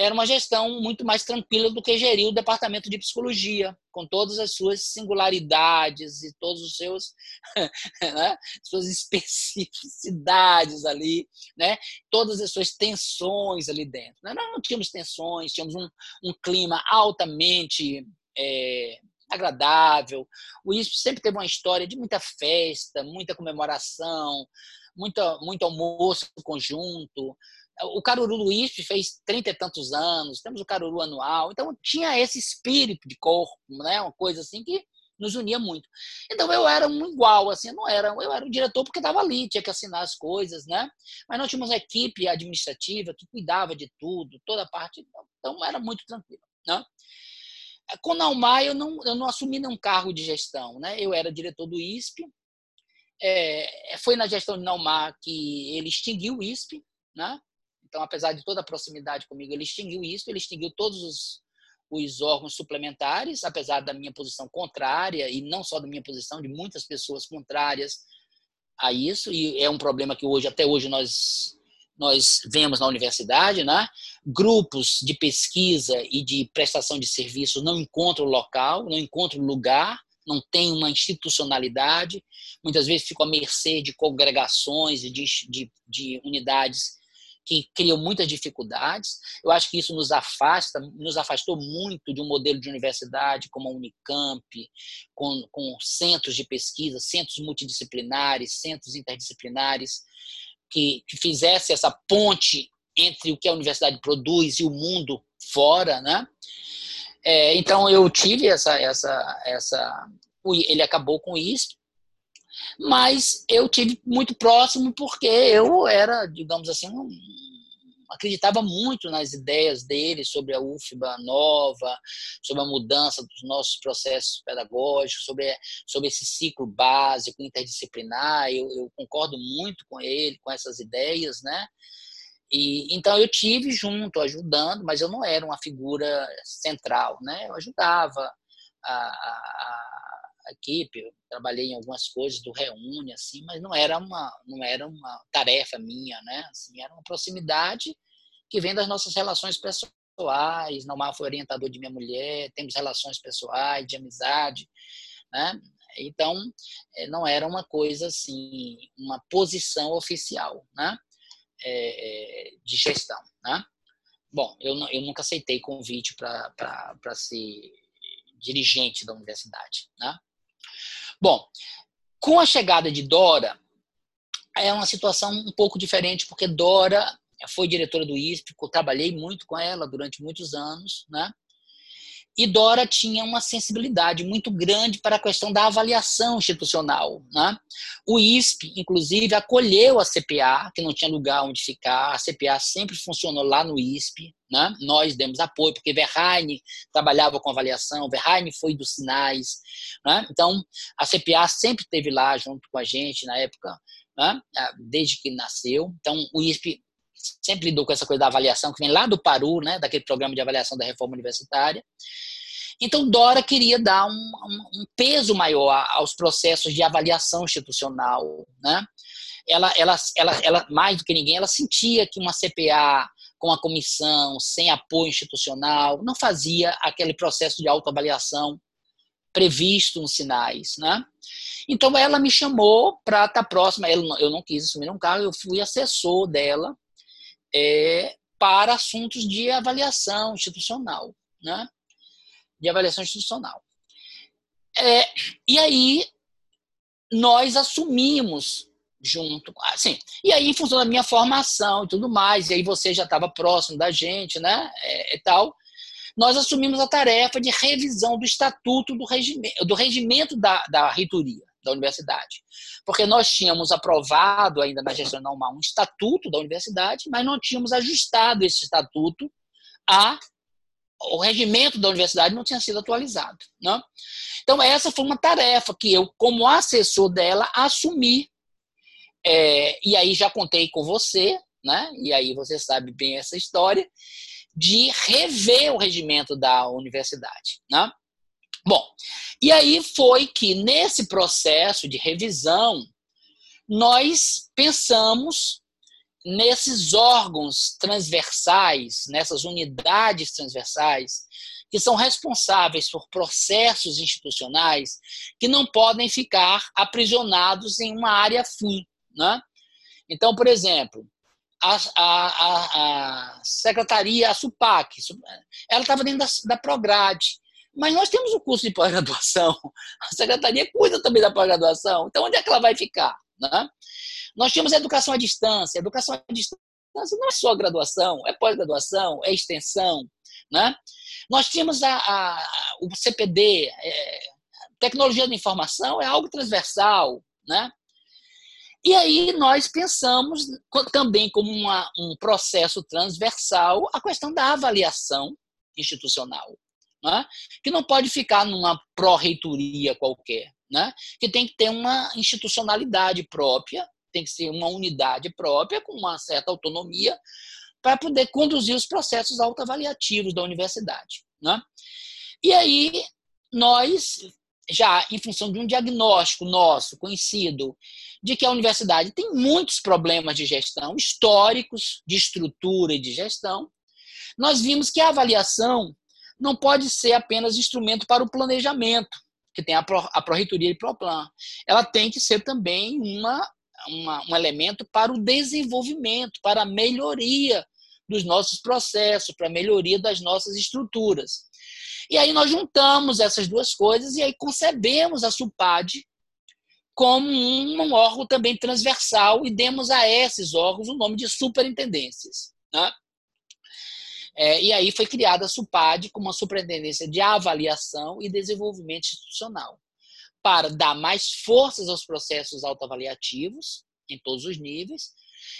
era uma gestão muito mais tranquila do que gerir o departamento de psicologia, com todas as suas singularidades e todos os seus né, suas especificidades ali, né, todas as suas tensões ali dentro. Né? Nós não tínhamos tensões, tínhamos um, um clima altamente é, agradável. O ISP sempre teve uma história de muita festa, muita comemoração, muita, muito almoço conjunto o Caruru Luiz fez trinta e tantos anos, temos o Caruru anual, então tinha esse espírito de corpo, né? uma coisa assim que nos unia muito. Então eu era um igual, assim, não era, eu era o diretor porque estava ali, tinha que assinar as coisas, né? Mas nós tínhamos uma equipe administrativa que cuidava de tudo, toda a parte, então era muito tranquilo, né? Com Naumar eu não, eu não assumi nenhum cargo de gestão, né? Eu era diretor do ISP, é, foi na gestão de Naumar que ele extinguiu o ISP, né? Então, apesar de toda a proximidade comigo, ele extinguiu isso, ele extinguiu todos os, os órgãos suplementares, apesar da minha posição contrária, e não só da minha posição, de muitas pessoas contrárias a isso, e é um problema que hoje, até hoje, nós, nós vemos na universidade, né? Grupos de pesquisa e de prestação de serviço não encontram local, não encontram lugar, não tem uma institucionalidade, muitas vezes ficam à mercê de congregações e de, de, de unidades que criam muitas dificuldades. Eu acho que isso nos afasta, nos afastou muito de um modelo de universidade como a Unicamp, com, com centros de pesquisa, centros multidisciplinares, centros interdisciplinares, que, que fizesse essa ponte entre o que a universidade produz e o mundo fora, né? É, então eu tive essa essa essa ele acabou com isso, mas eu tive muito próximo porque eu era, digamos assim, um, acreditava muito nas ideias dele sobre a UFBA nova, sobre a mudança dos nossos processos pedagógicos, sobre, sobre esse ciclo básico, interdisciplinar. Eu, eu concordo muito com ele, com essas ideias, né? E, então eu tive junto, ajudando, mas eu não era uma figura central, né? Eu ajudava a, a, equipe, trabalhei em algumas coisas do Reúne, assim, mas não era uma, não era uma tarefa minha, né? Assim, era uma proximidade que vem das nossas relações pessoais. Normal foi orientador de minha mulher, temos relações pessoais, de amizade, né? Então, eh, não era uma coisa assim, uma posição oficial, né? É, de gestão, né? Bom, eu, eu nunca aceitei convite para ser dirigente da universidade, né? Bom, com a chegada de Dora, é uma situação um pouco diferente, porque Dora foi diretora do ISP, trabalhei muito com ela durante muitos anos, né? E Dora tinha uma sensibilidade muito grande para a questão da avaliação institucional. Né? O ISP, inclusive, acolheu a CPA, que não tinha lugar onde ficar. A CPA sempre funcionou lá no ISP. Né? Nós demos apoio, porque Verheine trabalhava com avaliação, Verheine foi dos sinais. Né? Então, a CPA sempre esteve lá junto com a gente na época, né? desde que nasceu. Então, o ISP sempre lidou com essa coisa da avaliação, que vem lá do Paru, né, daquele programa de avaliação da reforma universitária. Então, Dora queria dar um, um, peso maior aos processos de avaliação institucional. Né? Ela, ela, ela, ela, mais do que ninguém, ela sentia que uma CPA com a comissão, sem apoio institucional, não fazia aquele processo de autoavaliação previsto nos sinais. Né? Então, ela me chamou para estar próxima. Eu não quis assumir um cargo, eu fui assessor dela é, para assuntos de avaliação institucional, né? De avaliação institucional. É, e aí nós assumimos junto, assim, e aí em função da minha formação e tudo mais, e aí você já estava próximo da gente, né, é, e tal, nós assumimos a tarefa de revisão do estatuto do regimento, do regimento da, da reitoria da universidade. Porque nós tínhamos aprovado ainda na gestão normal um estatuto da universidade, mas não tínhamos ajustado esse estatuto a o regimento da universidade não tinha sido atualizado. Né? Então, essa foi uma tarefa que eu, como assessor dela, assumi. É, e aí já contei com você, né? e aí você sabe bem essa história, de rever o regimento da universidade. Né? Bom, e aí foi que nesse processo de revisão nós pensamos nesses órgãos transversais, nessas unidades transversais que são responsáveis por processos institucionais que não podem ficar aprisionados em uma área fim. Né? Então, por exemplo, a, a, a, secretaria, a SUPAC, ela estava dentro da, da Prograde. Mas nós temos o curso de pós-graduação, a secretaria cuida também da pós-graduação, então onde é que ela vai ficar? Né? Nós tínhamos educação à distância, educação à distância não é só graduação, é pós-graduação, é extensão. Né? Nós tínhamos a, a, o CPD, é, tecnologia da informação é algo transversal. Né? E aí nós pensamos também como uma, um processo transversal a questão da avaliação institucional né? que não pode ficar numa pró-reitoria qualquer, né? que tem que ter uma institucionalidade própria, tem que ser uma unidade própria, com uma certa autonomia, para poder conduzir os processos autoavaliativos da universidade. Né? E aí, nós, já em função de um diagnóstico nosso, conhecido, de que a universidade tem muitos problemas de gestão históricos, de estrutura e de gestão, nós vimos que a avaliação não pode ser apenas instrumento para o planejamento, que tem a, Pro, a Proreitoria e Proplan. Ela tem que ser também uma, uma, um elemento para o desenvolvimento, para a melhoria dos nossos processos, para a melhoria das nossas estruturas. E aí nós juntamos essas duas coisas e aí concebemos a SUPAD como um, um órgão também transversal e demos a esses órgãos o nome de superintendências. Né? É, e aí foi criada a SUPAD como uma superintendência de avaliação e desenvolvimento institucional, para dar mais forças aos processos autoavaliativos em todos os níveis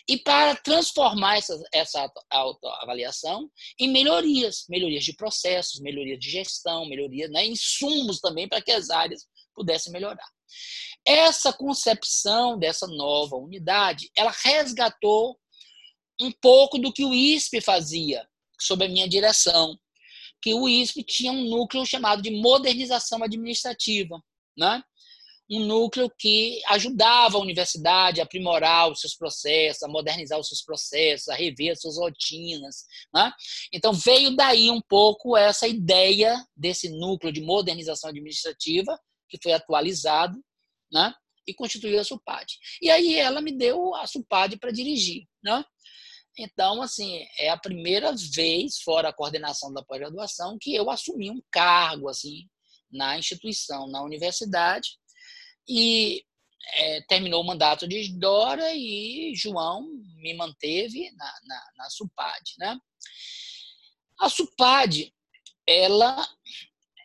e para transformar essa, essa autoavaliação em melhorias, melhorias de processos, melhorias de gestão, melhorias, né, insumos também para que as áreas pudessem melhorar. Essa concepção dessa nova unidade, ela resgatou um pouco do que o ISP fazia sob a minha direção, que o ISP tinha um núcleo chamado de modernização administrativa, né? um núcleo que ajudava a universidade a aprimorar os seus processos, a modernizar os seus processos, a rever as suas rotinas. Né? Então, veio daí um pouco essa ideia desse núcleo de modernização administrativa, que foi atualizado, né? e constituiu a SUPAD. E aí ela me deu a SUPAD para dirigir. Né? Então, assim, é a primeira vez, fora a coordenação da pós-graduação, que eu assumi um cargo assim na instituição, na universidade, e é, terminou o mandato de Dora e João me manteve na, na, na SUPAD. Né? A SUPAD, ela,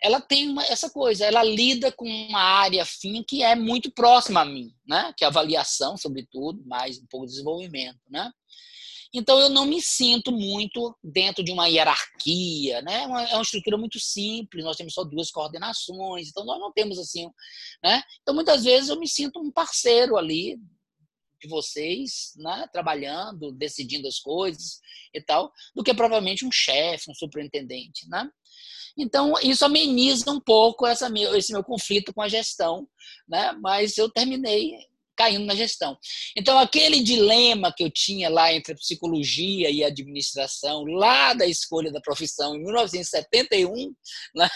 ela tem uma, essa coisa, ela lida com uma área fim que é muito próxima a mim, né? que é avaliação, sobretudo, mais um pouco de desenvolvimento. Né? Então, eu não me sinto muito dentro de uma hierarquia, né? É uma, é uma estrutura muito simples, nós temos só duas coordenações, então nós não temos assim, né? Então, muitas vezes eu me sinto um parceiro ali de vocês, né? Trabalhando, decidindo as coisas e tal, do que provavelmente um chefe, um superintendente, né? Então, isso ameniza um pouco essa, esse meu conflito com a gestão, né? Mas eu terminei caindo na gestão. Então, aquele dilema que eu tinha lá entre a psicologia e a administração, lá da escolha da profissão, em 1971, né,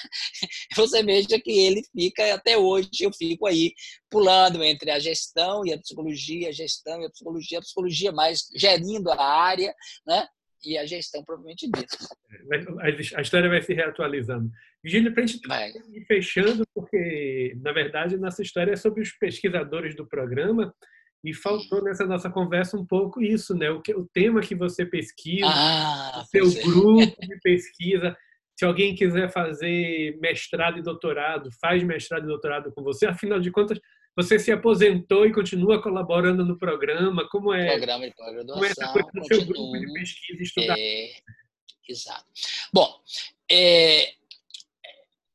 você veja que ele fica, até hoje, eu fico aí pulando entre a gestão e a psicologia, a gestão e a psicologia, a psicologia mais gerindo a área, né? e a gestão provavelmente disso. A história vai se reatualizando. Virgínia, para a gente ir fechando, porque, na verdade, nossa história é sobre os pesquisadores do programa, e faltou nessa nossa conversa um pouco isso, né? O, que, o tema que você pesquisa, ah, o seu é. grupo de pesquisa. Se alguém quiser fazer mestrado e doutorado, faz mestrado e doutorado com você. Afinal de contas, você se aposentou e continua colaborando no programa. Como é? Programa de pós-graduação. É essa coisa do seu grupo de pesquisa estudar? É, exato. Bom, é,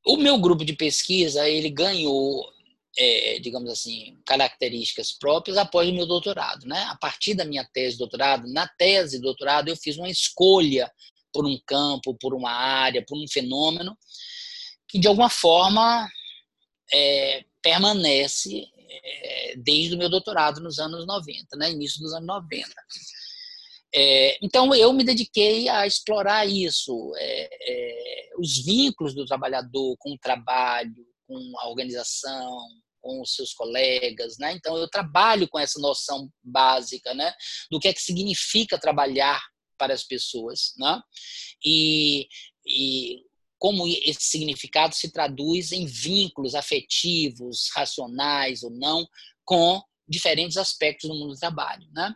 o meu grupo de pesquisa, ele ganhou, é, digamos assim, características próprias após o meu doutorado. Né? A partir da minha tese de doutorado, na tese de doutorado, eu fiz uma escolha por um campo, por uma área, por um fenômeno, que de alguma forma é, permanece é, desde o meu doutorado nos anos 90, né? início dos anos 90. É, então, eu me dediquei a explorar isso, é, é, os vínculos do trabalhador com o trabalho, com a organização, com os seus colegas, né? Então, eu trabalho com essa noção básica, né? Do que é que significa trabalhar para as pessoas, né? E, e como esse significado se traduz em vínculos afetivos, racionais ou não, com diferentes aspectos do mundo do trabalho, né?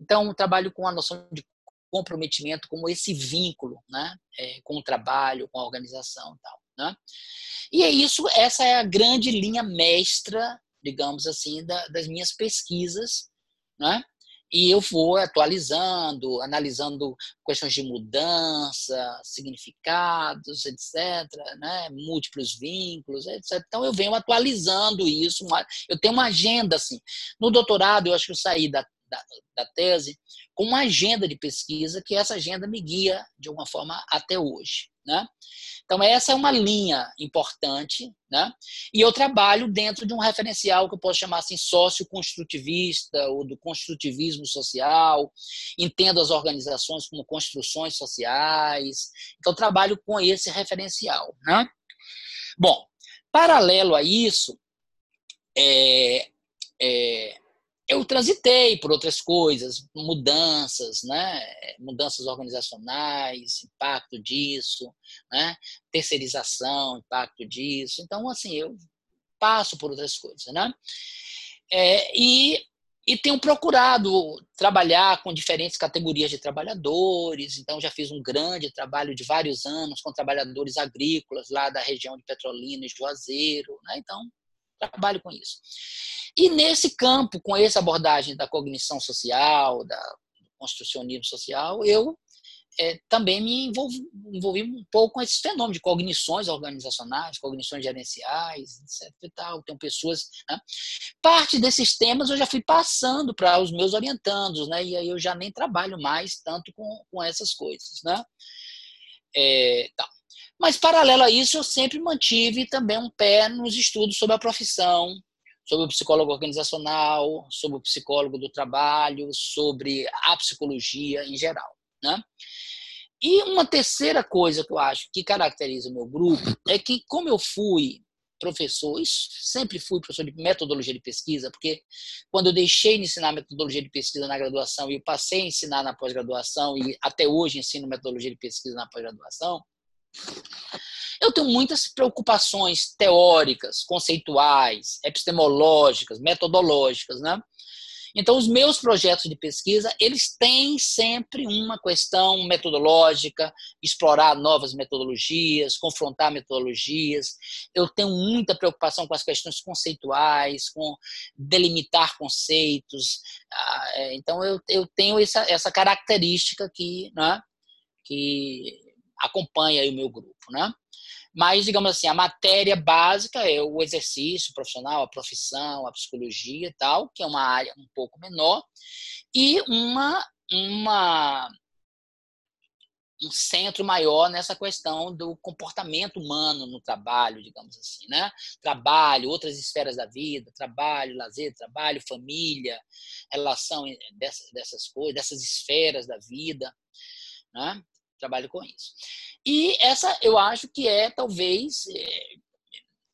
Então, trabalho com a noção de comprometimento como esse vínculo, né, é, com o trabalho, com a organização, e tal, né? E é isso, essa é a grande linha mestra, digamos assim, da, das minhas pesquisas, né? E eu vou atualizando, analisando questões de mudança, significados, etc., né? múltiplos vínculos, etc. Então, eu venho atualizando isso. Eu tenho uma agenda, assim. No doutorado, eu acho que eu saí da da, da tese com uma agenda de pesquisa que essa agenda me guia de alguma forma até hoje. Né? Então, essa é uma linha importante, né? e eu trabalho dentro de um referencial que eu posso chamar assim socioconstrutivista ou do construtivismo social, entendo as organizações como construções sociais, então trabalho com esse referencial. Né? Bom, paralelo a isso, é, é, eu transitei por outras coisas, mudanças, né? mudanças organizacionais, impacto disso, né? terceirização, impacto disso. Então, assim, eu passo por outras coisas. Né? É, e, e tenho procurado trabalhar com diferentes categorias de trabalhadores. Então, já fiz um grande trabalho de vários anos com trabalhadores agrícolas lá da região de Petrolina e Juazeiro. Né? Então, trabalho com isso. E nesse campo, com essa abordagem da cognição social, da construcionismo social, eu é, também me envolvi, envolvi, um pouco com esses fenômenos de cognições organizacionais, cognições gerenciais, etc. E tal. Tem pessoas. Né? Parte desses temas eu já fui passando para os meus orientandos, né? e aí eu já nem trabalho mais tanto com, com essas coisas. Né? É, tá. Mas, paralelo a isso, eu sempre mantive também um pé nos estudos sobre a profissão, sobre o psicólogo organizacional, sobre o psicólogo do trabalho, sobre a psicologia em geral. Né? E uma terceira coisa que eu acho que caracteriza o meu grupo é que, como eu fui professor, sempre fui professor de metodologia de pesquisa, porque quando eu deixei de ensinar metodologia de pesquisa na graduação e passei a ensinar na pós-graduação e até hoje ensino metodologia de pesquisa na pós-graduação, eu tenho muitas preocupações teóricas, conceituais, epistemológicas, metodológicas, né? Então, os meus projetos de pesquisa, eles têm sempre uma questão metodológica, explorar novas metodologias, confrontar metodologias. Eu tenho muita preocupação com as questões conceituais, com delimitar conceitos. Ah, é, então, eu, eu tenho essa, essa característica que, né, que acompanha o meu grupo, né? Mas, digamos assim, a matéria básica é o exercício profissional, a profissão, a psicologia e tal, que é uma área um pouco menor, e uma, uma um centro maior nessa questão do comportamento humano no trabalho, digamos assim, né? Trabalho, outras esferas da vida, trabalho, lazer, trabalho, família, relação dessas, dessas coisas, dessas esferas da vida, né? Trabalho com isso. E essa eu acho que é talvez é,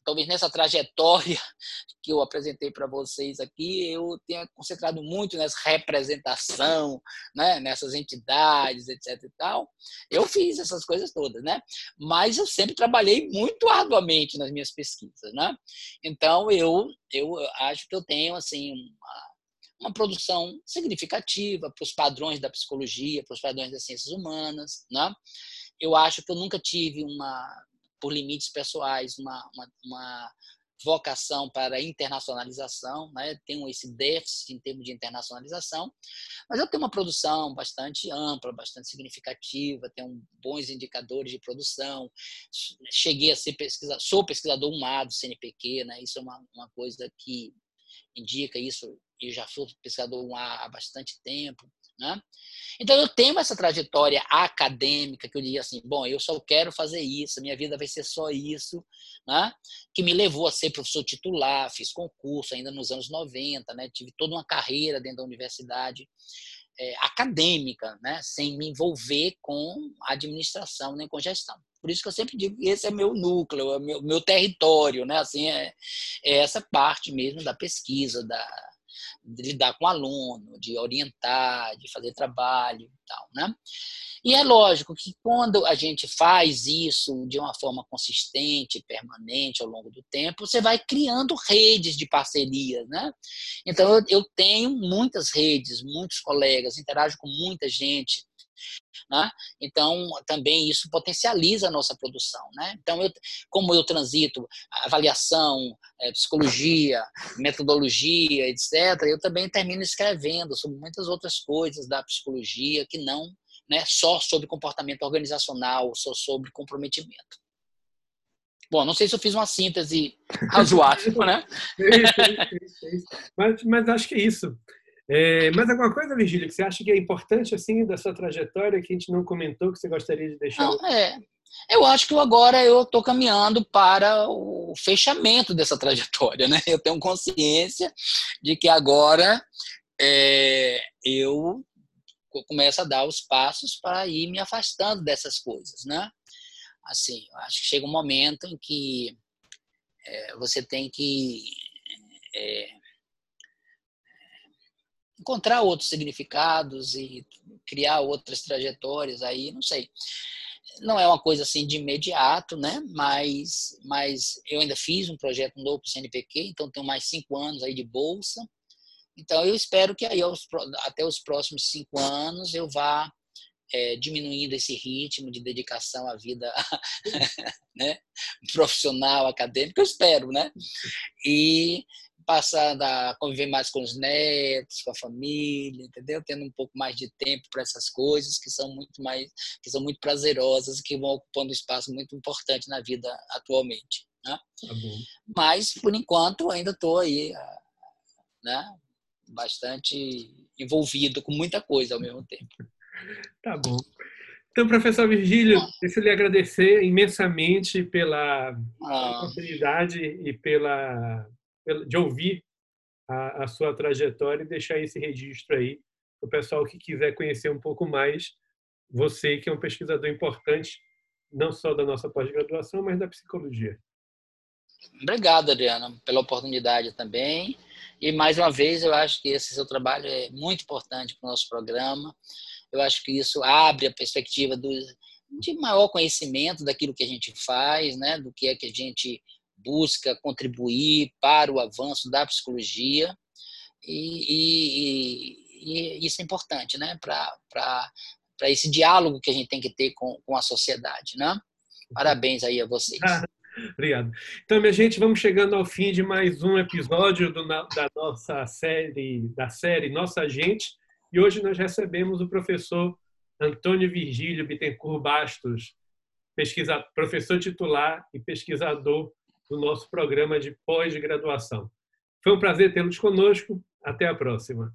talvez nessa trajetória que eu apresentei para vocês aqui, eu tenha concentrado muito nessa representação, né, nessas entidades, etc e tal. Eu fiz essas coisas todas, né? Mas eu sempre trabalhei muito arduamente nas minhas pesquisas, né? Então eu eu acho que eu tenho assim uma, uma produção significativa para os padrões da psicologia, para os padrões das ciências humanas, né? Eu acho que eu nunca tive uma, por limites pessoais, uma, uma, uma vocação para internacionalização, né? tenho esse déficit em termos de internacionalização, mas eu tenho uma produção bastante ampla, bastante significativa, tenho bons indicadores de produção, cheguei a ser pesquisador, sou pesquisador umado, CNPq, né? isso é uma, uma coisa que indica isso, eu já sou pesquisador há bastante tempo, né? Então eu tenho essa trajetória acadêmica que eu diria assim, bom, eu só quero fazer isso, minha vida vai ser só isso, né? que me levou a ser professor titular, fiz concurso ainda nos anos 90, né? tive toda uma carreira dentro da universidade é, acadêmica, né? sem me envolver com administração nem com gestão. Por isso que eu sempre digo que esse é meu núcleo, é meu, meu território, né? assim, é, é essa parte mesmo da pesquisa, da, de lidar com o aluno, de orientar, de fazer trabalho e tal, né? E é lógico que quando a gente faz isso de uma forma consistente, permanente ao longo do tempo, você vai criando redes de parcerias, né? Então eu tenho muitas redes, muitos colegas, interajo com muita gente, né? Então, também isso potencializa a nossa produção. Né? Então, eu, como eu transito avaliação, é, psicologia, metodologia, etc., eu também termino escrevendo sobre muitas outras coisas da psicologia que não né, só sobre comportamento organizacional, só sobre comprometimento. Bom, não sei se eu fiz uma síntese razoável, né? mas, mas acho que é isso. É, mais alguma coisa, Virgília, que você acha que é importante assim da sua trajetória que a gente não comentou que você gostaria de deixar? Não, é. Eu acho que agora eu estou caminhando para o fechamento dessa trajetória, né? Eu tenho consciência de que agora é, eu começo a dar os passos para ir me afastando dessas coisas, né? Assim, acho que chega um momento em que é, você tem que é, encontrar outros significados e criar outras trajetórias aí, não sei. Não é uma coisa assim de imediato, né? Mas, mas eu ainda fiz um projeto novo para o CNPq, então tenho mais cinco anos aí de bolsa. Então eu espero que aí até os próximos cinco anos eu vá é, diminuindo esse ritmo de dedicação à vida né, profissional, acadêmica, eu espero, né? E passar a conviver mais com os netos, com a família, entendeu? Tendo um pouco mais de tempo para essas coisas que são muito mais, que são muito prazerosas e que vão ocupando um espaço muito importante na vida atualmente. Né? Tá Mas por enquanto ainda estou aí, né? Bastante envolvido com muita coisa ao mesmo tempo. Tá bom. Então, professor Virgílio, deixa eu lhe agradecer imensamente pela ah. oportunidade e pela de ouvir a, a sua trajetória e deixar esse registro aí para o pessoal que quiser conhecer um pouco mais você, que é um pesquisador importante, não só da nossa pós-graduação, mas da psicologia. Obrigado, Adriana, pela oportunidade também. E mais uma vez, eu acho que esse seu trabalho é muito importante para o nosso programa. Eu acho que isso abre a perspectiva do, de maior conhecimento daquilo que a gente faz, né, do que é que a gente busca contribuir para o avanço da psicologia e, e, e isso é importante, né, para esse diálogo que a gente tem que ter com, com a sociedade, né? Parabéns aí a vocês. Obrigado. Então, minha gente, vamos chegando ao fim de mais um episódio do, da nossa série, da série Nossa Gente. E hoje nós recebemos o professor Antônio Virgílio Bittencourt Bastos, pesquisa, professor titular e pesquisador do nosso programa de pós-graduação. Foi um prazer tê-los conosco. Até a próxima.